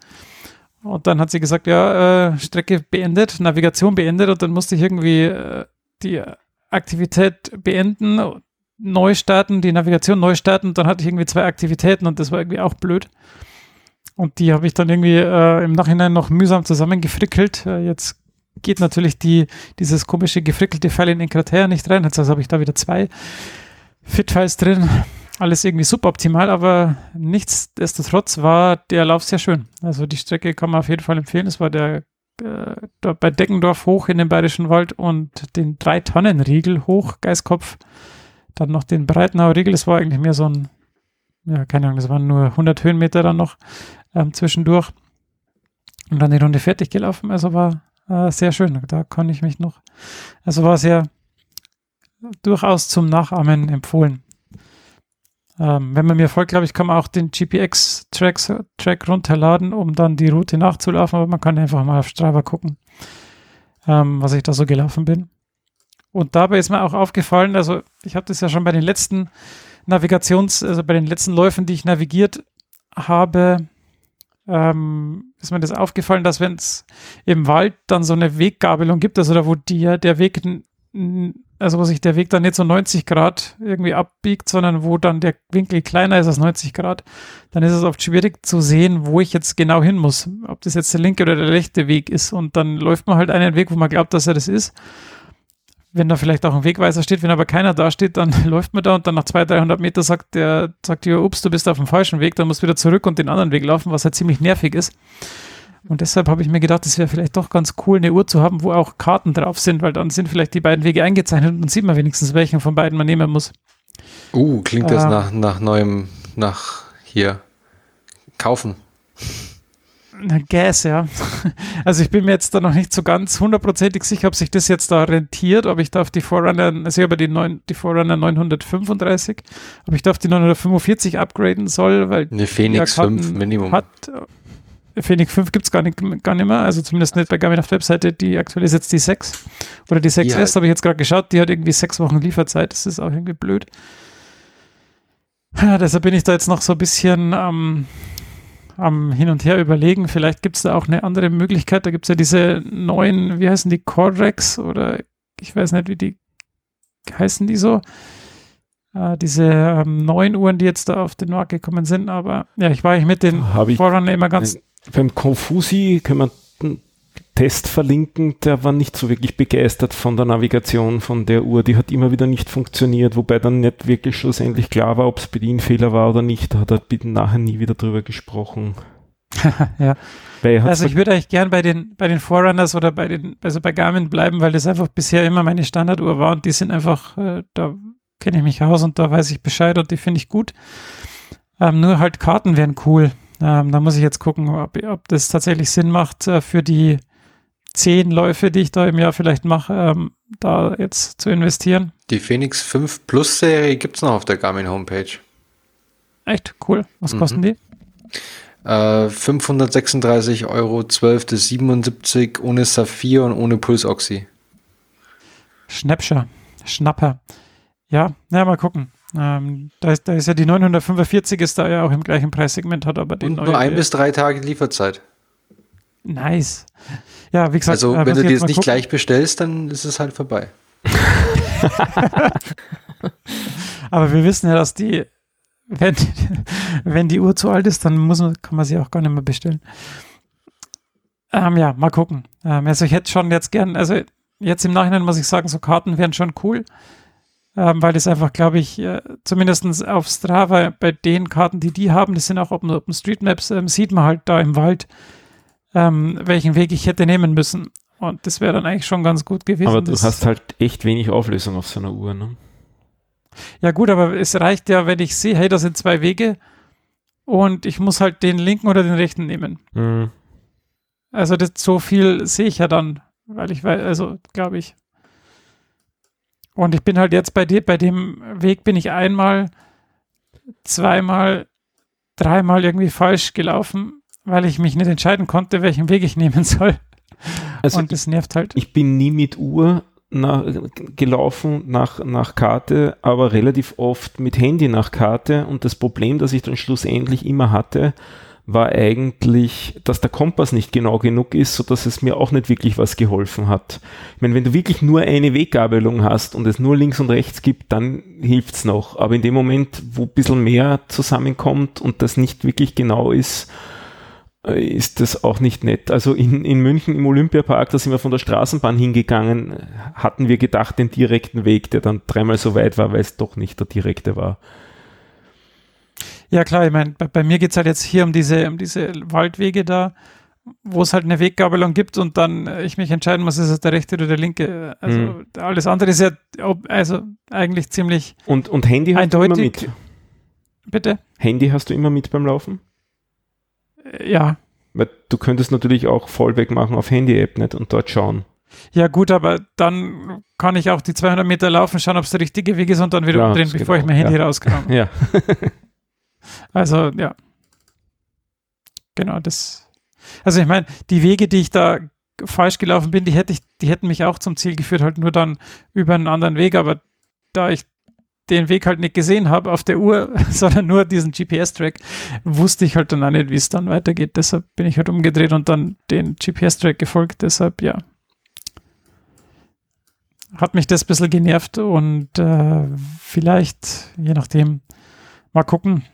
S5: Und dann hat sie gesagt, ja, äh, Strecke beendet, Navigation beendet und dann musste ich irgendwie äh, die Aktivität beenden, neu starten, die Navigation neu starten. Und dann hatte ich irgendwie zwei Aktivitäten und das war irgendwie auch blöd. Und die habe ich dann irgendwie äh, im Nachhinein noch mühsam zusammengefrickelt. Äh, jetzt geht natürlich die, dieses komische gefrickelte Pfeil in Enkrater nicht rein. Jetzt also habe ich da wieder zwei Fit-Files drin alles irgendwie suboptimal, aber nichtsdestotrotz war der Lauf sehr schön. Also die Strecke kann man auf jeden Fall empfehlen. Es war der äh, bei Deckendorf hoch in den Bayerischen Wald und den Drei-Tonnen-Riegel hoch, Geiskopf. Dann noch den Breitenauer Riegel. Es war eigentlich mehr so ein, ja, keine Ahnung, das waren nur 100 Höhenmeter dann noch ähm, zwischendurch. Und dann die Runde fertig gelaufen. Also war äh, sehr schön. Da kann ich mich noch, also war sehr durchaus zum Nachahmen empfohlen. Ähm, wenn man mir folgt, glaube ich, kann man auch den GPX-Track runterladen, um dann die Route nachzulaufen, aber man kann einfach mal auf Strava gucken, ähm, was ich da so gelaufen bin. Und dabei ist mir auch aufgefallen, also ich habe das ja schon bei den letzten Navigations-, also bei den letzten Läufen, die ich navigiert habe, ähm, ist mir das aufgefallen, dass wenn es im Wald dann so eine Weggabelung gibt, also da wo die, der Weg also wo sich der Weg dann nicht so 90 Grad irgendwie abbiegt, sondern wo dann der Winkel kleiner ist als 90 Grad, dann ist es oft schwierig zu sehen, wo ich jetzt genau hin muss. Ob das jetzt der linke oder der rechte Weg ist. Und dann läuft man halt einen Weg, wo man glaubt, dass er das ist. Wenn da vielleicht auch ein Wegweiser steht, wenn aber keiner da steht, dann läuft man da und dann nach 200, 300 Meter sagt der, sagt dir, ups, du bist auf dem falschen Weg, dann musst du wieder zurück und den anderen Weg laufen, was halt ziemlich nervig ist. Und deshalb habe ich mir gedacht, es wäre vielleicht doch ganz cool, eine Uhr zu haben, wo auch Karten drauf sind, weil dann sind vielleicht die beiden Wege eingezeichnet und dann sieht man wenigstens, welchen von beiden man nehmen muss.
S3: Uh, klingt das äh, nach, nach neuem, nach hier kaufen.
S5: Gas, ja. Also ich bin mir jetzt da noch nicht so ganz hundertprozentig sicher, ob sich das jetzt da rentiert, ob ich da auf die Forerunner, also über die, neun, die Forerunner 935, ob ich da auf die 945 upgraden soll, weil
S3: eine Phoenix 5 Minimum
S5: hat Phoenix 5 gibt es gar nicht, gar nicht mehr, also zumindest nicht bei Garmin auf der Webseite, die aktuell ist jetzt die 6 oder die 6S, ja. habe ich jetzt gerade geschaut, die hat irgendwie sechs Wochen Lieferzeit, das ist auch irgendwie blöd. Ja, deshalb bin ich da jetzt noch so ein bisschen am, am Hin und Her überlegen, vielleicht gibt es da auch eine andere Möglichkeit, da gibt es ja diese neuen, wie heißen die, Corex oder ich weiß nicht, wie die heißen die so, äh, diese ähm, neuen Uhren, die jetzt da auf den Markt gekommen sind, aber ja, ich war eigentlich mit den
S2: Vorrunnern immer ganz beim Confusi können wir einen Test verlinken, der war nicht so wirklich begeistert von der Navigation von der Uhr. Die hat immer wieder nicht funktioniert, wobei dann nicht wirklich schlussendlich klar war, ob es Bedienfehler war oder nicht. Da hat er bitte nachher nie wieder drüber gesprochen.
S5: ja. Also ich würde eigentlich gern bei den, bei den Forerunners oder bei den, also bei Garmin bleiben, weil das einfach bisher immer meine Standarduhr war und die sind einfach, äh, da kenne ich mich aus und da weiß ich Bescheid und die finde ich gut. Ähm, nur halt Karten wären cool. Ähm, da muss ich jetzt gucken, ob, ob das tatsächlich Sinn macht, äh, für die zehn Läufe, die ich da im Jahr vielleicht mache, ähm, da jetzt zu investieren.
S3: Die Phoenix 5 Plus Serie gibt es noch auf der Garmin Homepage.
S5: Echt cool. Was mhm. kosten die?
S3: Äh, 536 Euro, 12 bis 77 ohne Saphir und ohne Pulsoxy.
S5: Schnäppscher, Schnapper. Ja, ja, mal gucken. Ähm, da, ist, da ist ja die 945 ist da ja auch im gleichen Preissegment, hat aber
S3: den Und nur ein bis drei Tage Lieferzeit.
S5: Nice. Ja, wie gesagt.
S3: Also, äh, wenn du dir das nicht gucken. gleich bestellst, dann ist es halt vorbei.
S5: aber wir wissen ja, dass die, wenn, wenn die Uhr zu alt ist, dann muss man, kann man sie auch gar nicht mehr bestellen. Ähm, ja, mal gucken. Ähm, also ich hätte schon jetzt gern, also jetzt im Nachhinein muss ich sagen, so Karten wären schon cool, ähm, weil es einfach, glaube ich, äh, zumindest auf Strava bei den Karten, die die haben, das sind auch Open, Open Street Maps, ähm, sieht man halt da im Wald, ähm, welchen Weg ich hätte nehmen müssen. Und das wäre dann eigentlich schon ganz gut gewesen.
S2: Aber du hast halt echt wenig Auflösung auf so einer Uhr, ne?
S5: Ja gut, aber es reicht ja, wenn ich sehe, hey, das sind zwei Wege und ich muss halt den linken oder den rechten nehmen.
S2: Mhm.
S5: Also das, so viel sehe ich ja dann, weil ich weiß, also glaube ich. Und ich bin halt jetzt bei dir, bei dem Weg bin ich einmal, zweimal, dreimal irgendwie falsch gelaufen, weil ich mich nicht entscheiden konnte, welchen Weg ich nehmen soll.
S2: Also
S5: Und das nervt halt.
S2: ich bin nie mit Uhr nach, gelaufen nach, nach Karte, aber relativ oft mit Handy nach Karte. Und das Problem, das ich dann schlussendlich immer hatte, war eigentlich, dass der Kompass nicht genau genug ist, sodass es mir auch nicht wirklich was geholfen hat. Ich meine, wenn du wirklich nur eine Weggabelung hast und es nur links und rechts gibt, dann hilft's noch. Aber in dem Moment, wo ein bisschen mehr zusammenkommt und das nicht wirklich genau ist, äh, ist das auch nicht nett. Also in, in München im Olympiapark, da sind wir von der Straßenbahn hingegangen, hatten wir gedacht, den direkten Weg, der dann dreimal so weit war, weil es doch nicht der direkte war.
S5: Ja klar, ich meine, bei, bei mir geht es halt jetzt hier um diese, um diese Waldwege da, wo es halt eine Weggabelung gibt und dann äh, ich mich entscheiden muss, ist es der rechte oder der linke. Also
S2: Mhm.
S5: alles andere ist ja ob- also eigentlich ziemlich
S2: Und, und Handy hast du immer
S5: eindeutig.
S2: mit.
S5: Bitte?
S2: Handy hast du immer mit beim Laufen?
S5: Äh, Ja.
S2: Weil du könntest natürlich auch Fallback machen auf Handy-App nicht und dort schauen.
S5: Ja gut, aber dann kann ich auch die 200 Meter laufen, schauen, ob es der richtige Weg ist und dann wieder
S2: Ja,
S5: umdrehen, bevor ich mein Handy
S2: ja.
S5: rauskram.
S2: Ja.
S5: Also ja. Genau, das. Also ich meine, die Wege, die ich da falsch gelaufen bin, die hätte ich, die hätten mich auch zum Ziel geführt, halt nur dann über einen anderen Weg, aber da ich den Weg halt nicht gesehen habe auf der Uhr, sondern nur diesen GPS-Track, wusste ich halt dann auch nicht, wie es dann weitergeht. Deshalb bin ich halt umgedreht und dann den GPS-Track gefolgt. Deshalb, ja. Hat mich das ein bisschen genervt und äh, vielleicht, je nachdem, mal gucken,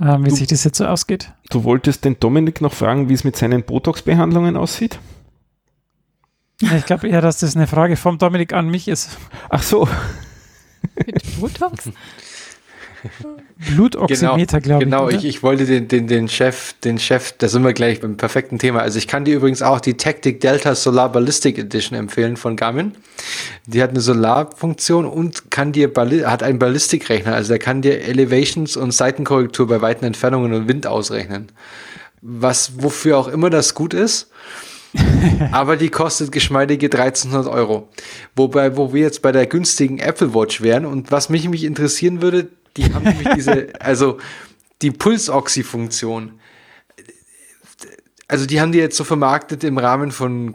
S5: ähm, wie
S2: Du-
S5: sich das jetzt so ausgeht.
S2: Du wolltest den Dominik noch fragen, wie es mit seinen Botox-Behandlungen aussieht?
S5: Ich glaube eher, dass das eine Frage vom Dominik an mich ist.
S2: Ach so,
S4: Mit Botox?
S5: Blutoximeter, glaube
S3: Genau,
S5: ich.
S3: ich, ich wollte den, den, den Chef, den Chef, da sind wir gleich beim perfekten Thema. Also ich kann dir übrigens auch die Tactic Delta Solar Ballistic Edition empfehlen von Garmin. Die hat eine Solarfunktion und kann dir hat einen Ballistikrechner, also der kann dir Elevations und Seitenkorrektur bei weiten Entfernungen und Wind ausrechnen. Was, wofür auch immer das gut ist. Aber die kostet geschmeidige 1300 Euro. Wobei, wo wir jetzt bei der günstigen Apple Watch wären und was mich, mich interessieren würde, die haben nämlich diese, also die Pulsoxy-Funktion. Also die haben die jetzt so vermarktet im Rahmen von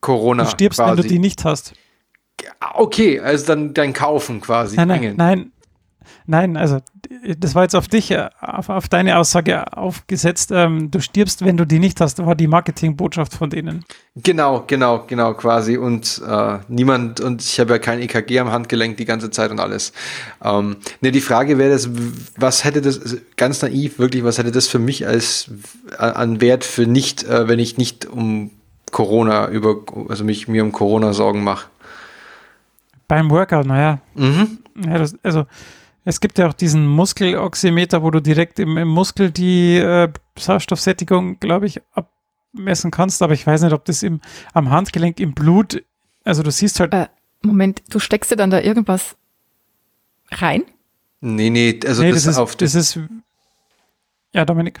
S3: Corona.
S5: Du stirbst, wenn du die nicht hast.
S3: Okay, also dann, dann kaufen quasi.
S5: Nein, nein, nein. Nein, also das war jetzt auf dich, äh, auf, auf deine Aussage aufgesetzt. Ähm, du stirbst, wenn du die nicht hast, war die Marketingbotschaft von denen.
S3: Genau, genau, genau, quasi. Und äh, niemand, und ich habe ja kein EKG am Handgelenk die ganze Zeit und alles. Ähm, ne, die Frage wäre das, was hätte das, ganz naiv, wirklich, was hätte das für mich als an- an Wert für nicht, äh, wenn ich nicht um Corona über, also mich mir um Corona Sorgen mache?
S5: Beim Workout, naja,
S3: Mhm.
S5: ja, das, also es gibt ja auch diesen Muskeloximeter, wo du direkt im, im Muskel die äh, Sauerstoffsättigung, glaube ich, abmessen kannst, aber ich weiß nicht, ob das im, am Handgelenk im Blut, also du siehst halt,
S4: Äh, Moment, du steckst dir dann da irgendwas rein?
S3: Nee, nee, also
S5: nee,
S3: das,
S5: das, ist,
S3: auf
S5: das ist, ja, Dominik.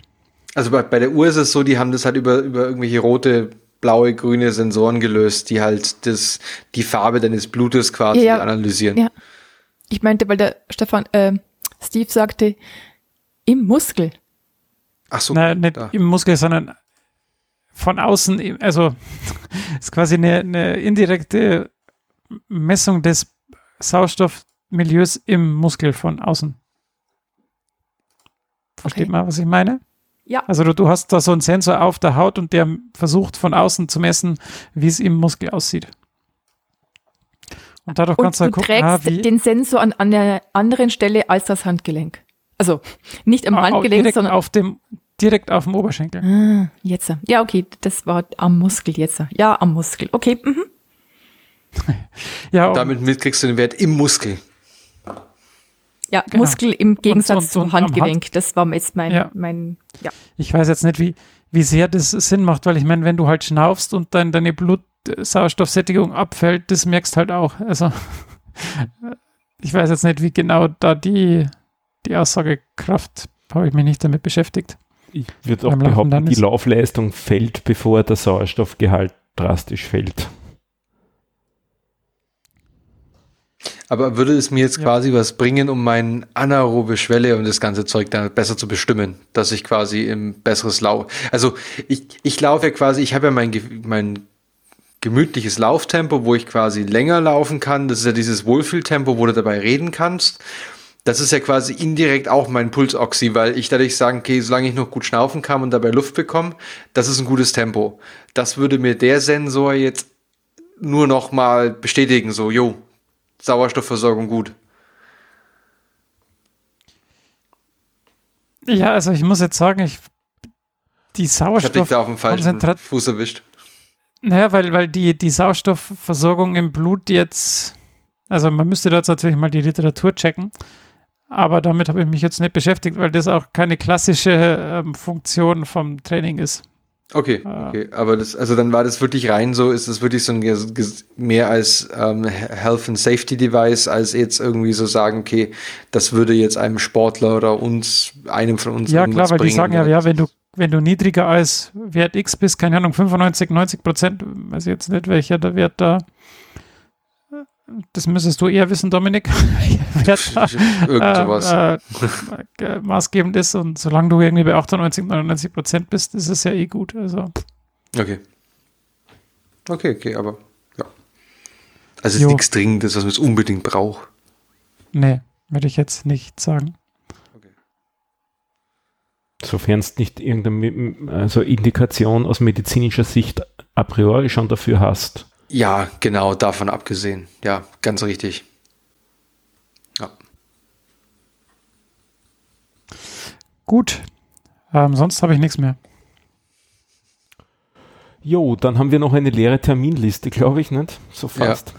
S3: Also bei, bei der Uhr ist es so, die haben das halt über, über irgendwelche rote, blaue, grüne Sensoren gelöst, die halt das, die Farbe deines Blutes quasi
S4: Ja,
S3: analysieren.
S4: Ja. Ich meinte, weil der Stefan, äh, Steve sagte, im Muskel.
S3: Ach so,
S5: Nein, nicht
S3: da.
S5: im Muskel, sondern von außen, also ist quasi eine, eine indirekte Messung des Sauerstoffmilieus im Muskel von außen. Versteht
S4: Okay.
S5: man, was ich meine?
S4: Ja.
S5: Also du, du hast da so einen Sensor auf der Haut und der versucht von außen zu messen, wie es im Muskel aussieht. Und dadurch
S4: Und
S5: kannst
S4: du
S5: du gucken,
S4: trägst
S5: ah,
S4: den Sensor an, an einer anderen Stelle als das Handgelenk. Also nicht am
S5: Ah,
S4: Handgelenk,
S5: direkt
S4: sondern
S5: auf dem, direkt auf dem Oberschenkel.
S4: Ah, jetzt. Ja, okay, das war am Muskel jetzt. Ja, am Muskel. Okay. Mhm.
S5: Ja, und-
S3: Damit mitkriegst du den Wert im Muskel.
S4: Ja,
S5: Genau.
S4: Muskel im Gegensatz
S5: und-
S4: zum
S5: und am Hand-
S4: Handgelenk. Das war jetzt mein,
S5: Ja.
S4: mein, ja.
S5: ich weiß jetzt nicht, wie, wie sehr das Sinn macht, weil ich meine, wenn du halt schnaufst und dann deine Blutsauerstoffsättigung abfällt, das merkst halt auch. Also ich weiß jetzt nicht, wie genau da die, die Aussagekraft, habe ich mich nicht damit beschäftigt.
S2: Ich würde auch behaupten, die
S5: ist-
S2: Laufleistung fällt, bevor der Sauerstoffgehalt drastisch fällt.
S3: Aber würde es mir jetzt
S5: Ja.
S3: quasi was bringen, um meine anaerobe Schwelle und das ganze Zeug dann besser zu bestimmen, dass ich quasi im besseres Lauf. Also ich, ich laufe ja quasi, ich habe ja mein, mein gemütliches Lauftempo, wo ich quasi länger laufen kann. Das ist ja dieses Wohlfühltempo, wo du dabei reden kannst. Das ist ja quasi indirekt auch mein Pulsoxy, weil ich dadurch sagen, okay, solange ich noch gut schnaufen kann und dabei Luft bekomme, das ist ein gutes Tempo. Das würde mir der Sensor jetzt nur noch mal bestätigen, so, jo, Sauerstoffversorgung gut.
S5: Ja, also ich muss jetzt sagen, ich die
S3: Ich hab dich da auf dem falschen Fuß erwischt.
S5: Naja, weil, weil die, die Sauerstoffversorgung im Blut jetzt, also man müsste da jetzt natürlich mal die Literatur checken, aber damit habe ich mich jetzt nicht beschäftigt, weil das auch keine klassische ähm, Funktion vom Training ist.
S3: Okay,
S5: Ah.
S3: okay. Aber das, also dann war das wirklich rein so, ist es wirklich so ein mehr als ähm, Health and Safety Device, als jetzt irgendwie so sagen, okay, das würde jetzt einem Sportler oder uns, einem von uns
S5: Ja, klar, weil die
S3: bringen,
S5: sagen ja, ja, wenn du, wenn du niedriger als Wert X bist, keine Ahnung, 95, 90 Prozent, weiß ich jetzt nicht, welcher der Wert da, das müsstest du eher wissen, Dominik, Wert da,
S3: Irgend sowas.
S5: äh, äh, maßgebend ist und solange du irgendwie bei 98, 99 Prozent bist, ist es ja eh gut. Also,
S3: Okay. Okay, okay, aber ja. Also es ist nichts Dringendes, was man jetzt unbedingt braucht.
S5: nee, würde ich jetzt nicht sagen.
S2: Sofern es nicht irgendeine also Indikation aus medizinischer Sicht a priori schon dafür hast.
S3: Ja, genau, davon abgesehen. Ja, ganz richtig. Ja.
S5: Gut, ähm, sonst habe ich nichts mehr.
S2: Jo, dann haben wir noch eine leere Terminliste, glaube ich, nicht? So
S3: Ja.
S2: fast.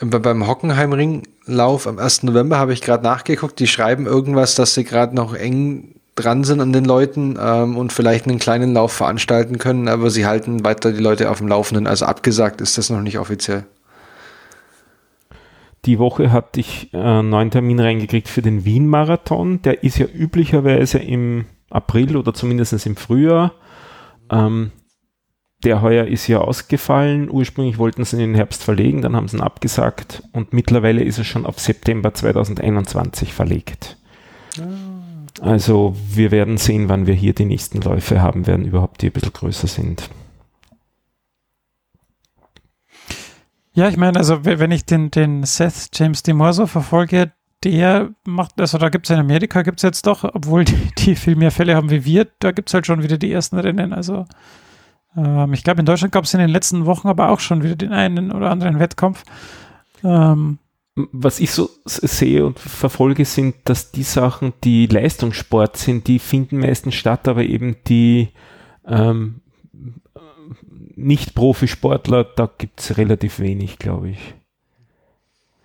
S3: Bei- Beim Hockenheimringlauf am 1. November habe ich gerade nachgeguckt. Die schreiben irgendwas, dass sie gerade noch eng dran sind an den Leuten ähm, und vielleicht einen kleinen Lauf veranstalten können, aber sie halten weiter die Leute auf dem Laufenden. Also abgesagt ist das noch nicht offiziell.
S2: Die Woche hatte ich äh, einen neuen Termin reingekriegt für den Wien-Marathon. Der ist ja üblicherweise im April oder zumindest im Frühjahr. Ähm, der heuer ist ja ausgefallen. Ursprünglich wollten sie ihn in den Herbst verlegen, dann haben sie ihn abgesagt und mittlerweile ist er schon auf September 2021 verlegt. Also wir werden sehen, wann wir hier die nächsten Läufe haben werden, überhaupt die ein bisschen größer sind.
S5: Ja, ich meine, also we- wenn ich den, den Seth James DeMorso verfolge, der macht, also da gibt es in Amerika, gibt es jetzt doch, obwohl die, die viel mehr Fälle haben wie wir, da gibt es halt schon wieder die ersten Rennen. Also ähm, ich glaube, in Deutschland gab es in den letzten Wochen aber auch schon wieder den einen oder anderen Wettkampf. Ähm,
S2: was ich so sehe und verfolge, sind, dass die Sachen, die Leistungssport sind, die finden meistens statt, aber eben die ähm, Nicht-Profisportler, da gibt es relativ wenig, glaube ich.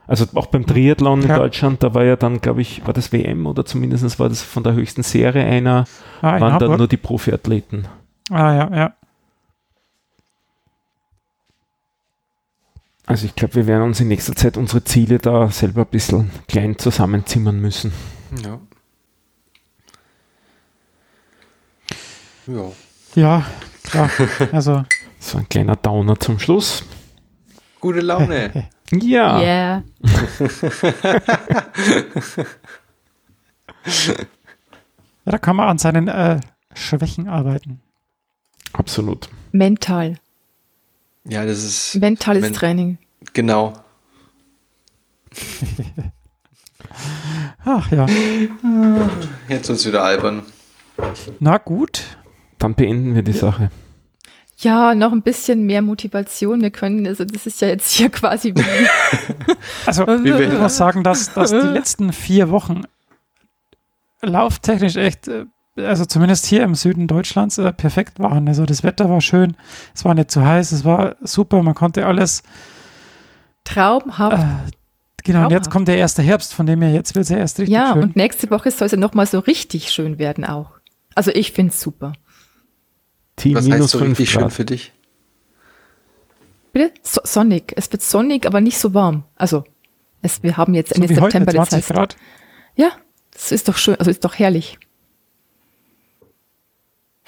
S2: Also auch beim Triathlon in
S5: Ja.
S2: Deutschland, da war ja dann, glaube ich, war das WM oder zumindest war das von der höchsten Serie einer,
S5: ah,
S2: waren dann nur die Profiathleten.
S5: ah, ja, ja.
S2: Also ich glaube, wir werden uns in nächster Zeit unsere Ziele da selber ein bisschen klein zusammenzimmern müssen.
S3: Ja. Ja.
S5: Ja, klar. Also,
S2: So ein kleiner Downer zum Schluss.
S3: Gute Laune.
S2: Ja,
S4: Yeah.
S5: ja, da kann man an seinen äh, Schwächen arbeiten.
S2: absolut.
S4: Mental.
S3: ja, das ist
S4: Mentales
S3: Men-
S4: Training.
S3: Genau.
S5: Ach ja.
S3: Jetzt wird's wieder albern.
S5: Na gut.
S2: Dann beenden wir die Sache.
S4: Ja, noch ein bisschen mehr Motivation. Wir können, also das ist ja jetzt hier quasi
S5: Also,
S3: wir-
S5: ich muss sagen, dass, dass die letzten vier Wochen lauftechnisch echt äh, also zumindest hier im Süden Deutschlands, äh, perfekt waren. Also das Wetter war schön, es war nicht zu heiß, es war super, man konnte alles.
S4: Traumhaft.
S5: Äh, genau, und jetzt kommt der erste Herbst, von dem her jetzt wird es ja erst richtig
S4: ja,
S5: schön.
S4: und nächste Woche soll es ja nochmal so richtig schön werden auch. Also ich finde es super.
S2: T
S3: Was
S2: minus
S3: heißt so
S2: 5
S3: richtig schön für dich?
S4: Bitte? So, sonnig. Es wird sonnig, aber nicht so warm. Also es, wir haben jetzt
S5: so
S4: Ende
S5: heute,
S4: September, das
S5: 20
S4: heißt.
S5: Grad.
S4: Ja, das ist doch schön, also ist doch herrlich.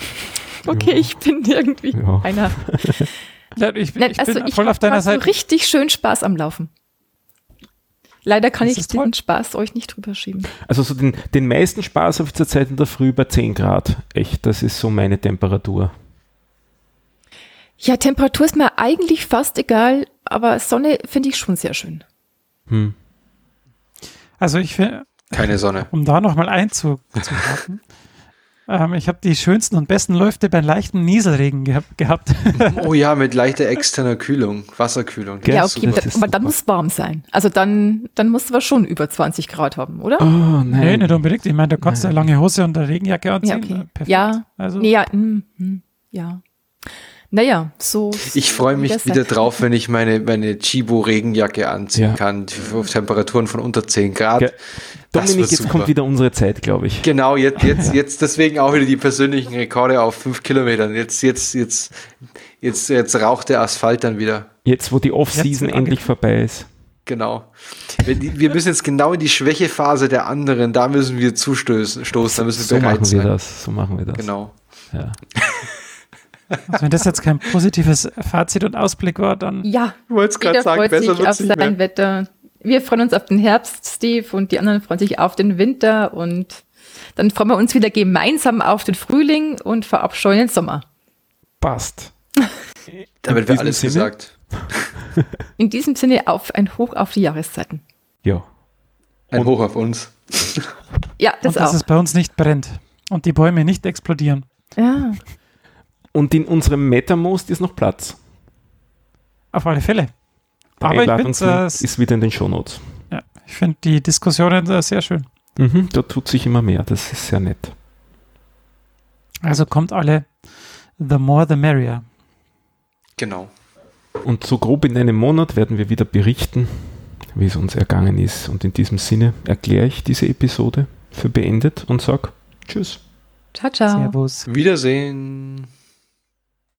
S4: Okay,
S2: Ja.
S4: ich bin irgendwie
S2: Ja.
S4: einer.
S5: Ich,
S4: Nein,
S5: ich
S4: also
S5: bin
S4: ich
S5: voll auf deiner Seite.
S4: richtig schön Spaß am Laufen. Leider kann
S5: Das
S4: ich
S5: ist toll.
S4: diesen Spaß euch nicht drüber schieben.
S2: Also so den, den meisten Spaß habe ich zurzeit in der Früh bei 10 Grad. Echt, das ist so meine Temperatur.
S4: Ja, Temperatur ist mir eigentlich fast egal, aber Sonne finde ich schon sehr schön.
S2: Hm.
S5: Also ich finde,
S3: Keine Sonne.
S5: um da nochmal einzuhaken, ähm, ich habe die schönsten und besten Läufe beim leichten Nieselregen geha gehabt.
S3: Oh ja, mit leichter externer Kühlung, Wasserkühlung.
S2: Gell,
S4: ja, okay, da, aber dann muss es warm sein. Also dann, dann muss es aber schon über 20 Grad haben, oder?
S2: Oh
S5: nee,
S2: nein.
S5: nicht unbedingt. Ich meine, du kannst ja
S2: Nein.
S5: lange Hose und eine Regenjacke
S4: ja,
S5: anziehen.
S4: okay.
S5: Äh, Perfekt.
S4: Ja,
S5: Also,
S4: nee, ja, mm, mm, ja. Naja, so.
S3: Ich freue mich wieder
S4: sein.
S3: drauf, wenn ich meine, meine Chibo-Regenjacke anziehen
S2: Ja.
S3: kann, auf Temperaturen von unter 10 Grad. Das
S2: Dominik, jetzt
S3: super.
S2: kommt wieder unsere Zeit, glaube ich.
S3: Genau, jetzt, jetzt, jetzt deswegen auch wieder die persönlichen Rekorde auf 5 Kilometern. Jetzt, jetzt, jetzt, jetzt, jetzt raucht der Asphalt dann wieder.
S2: Jetzt, wo die Off-Season endlich vorbei ist.
S3: Genau. Wir, wir müssen jetzt genau in die Schwächephase der anderen, da müssen wir zustoßen, stoßen, da müssen wir
S2: So
S3: bereit
S2: machen wir
S3: sein.
S2: das. So machen wir das.
S3: Genau.
S2: Ja.
S5: also wenn das jetzt kein positives Fazit und Ausblick war, dann
S4: Ja,
S3: Ich wollte es gerade sagen,
S4: freut
S3: besser
S4: sich
S3: wird
S4: auf sein
S3: mehr.
S4: Wetter. Wir freuen uns auf den Herbst, Steve, und die anderen freuen sich auf den Winter und dann freuen wir uns wieder gemeinsam auf den Frühling und verabscheuen den Sommer.
S2: Passt.
S3: Damit wäre
S2: diesem
S3: alles
S2: Sinne?
S3: gesagt.
S4: In diesem Sinne auf ein Hoch auf die Jahreszeiten.
S2: Ja.
S3: Ein
S2: Und-
S3: Hoch auf uns.
S4: Ja, das
S5: und dass
S4: auch.
S5: es bei uns nicht brennt und die Bäume nicht explodieren.
S4: Ja.
S2: Und in unserem MetaMost ist noch Platz.
S5: Auf alle Fälle.
S2: Der
S5: Aber ich
S2: Einladungslink
S5: finde
S2: ist wieder in den Shownotes.
S5: ja, ich find die Diskussionen äh, sehr schön.
S2: Mhm, da tut sich immer mehr. Das ist sehr nett.
S5: Also kommt alle, the more the merrier.
S3: Genau.
S2: Und so grob in einem Monat werden wir wieder berichten, wie es uns ergangen ist. Und in diesem Sinne erkläre ich diese Episode für beendet und sage Tschüss.
S4: Ciao, ciao.
S5: Servus.
S3: Wiedersehen.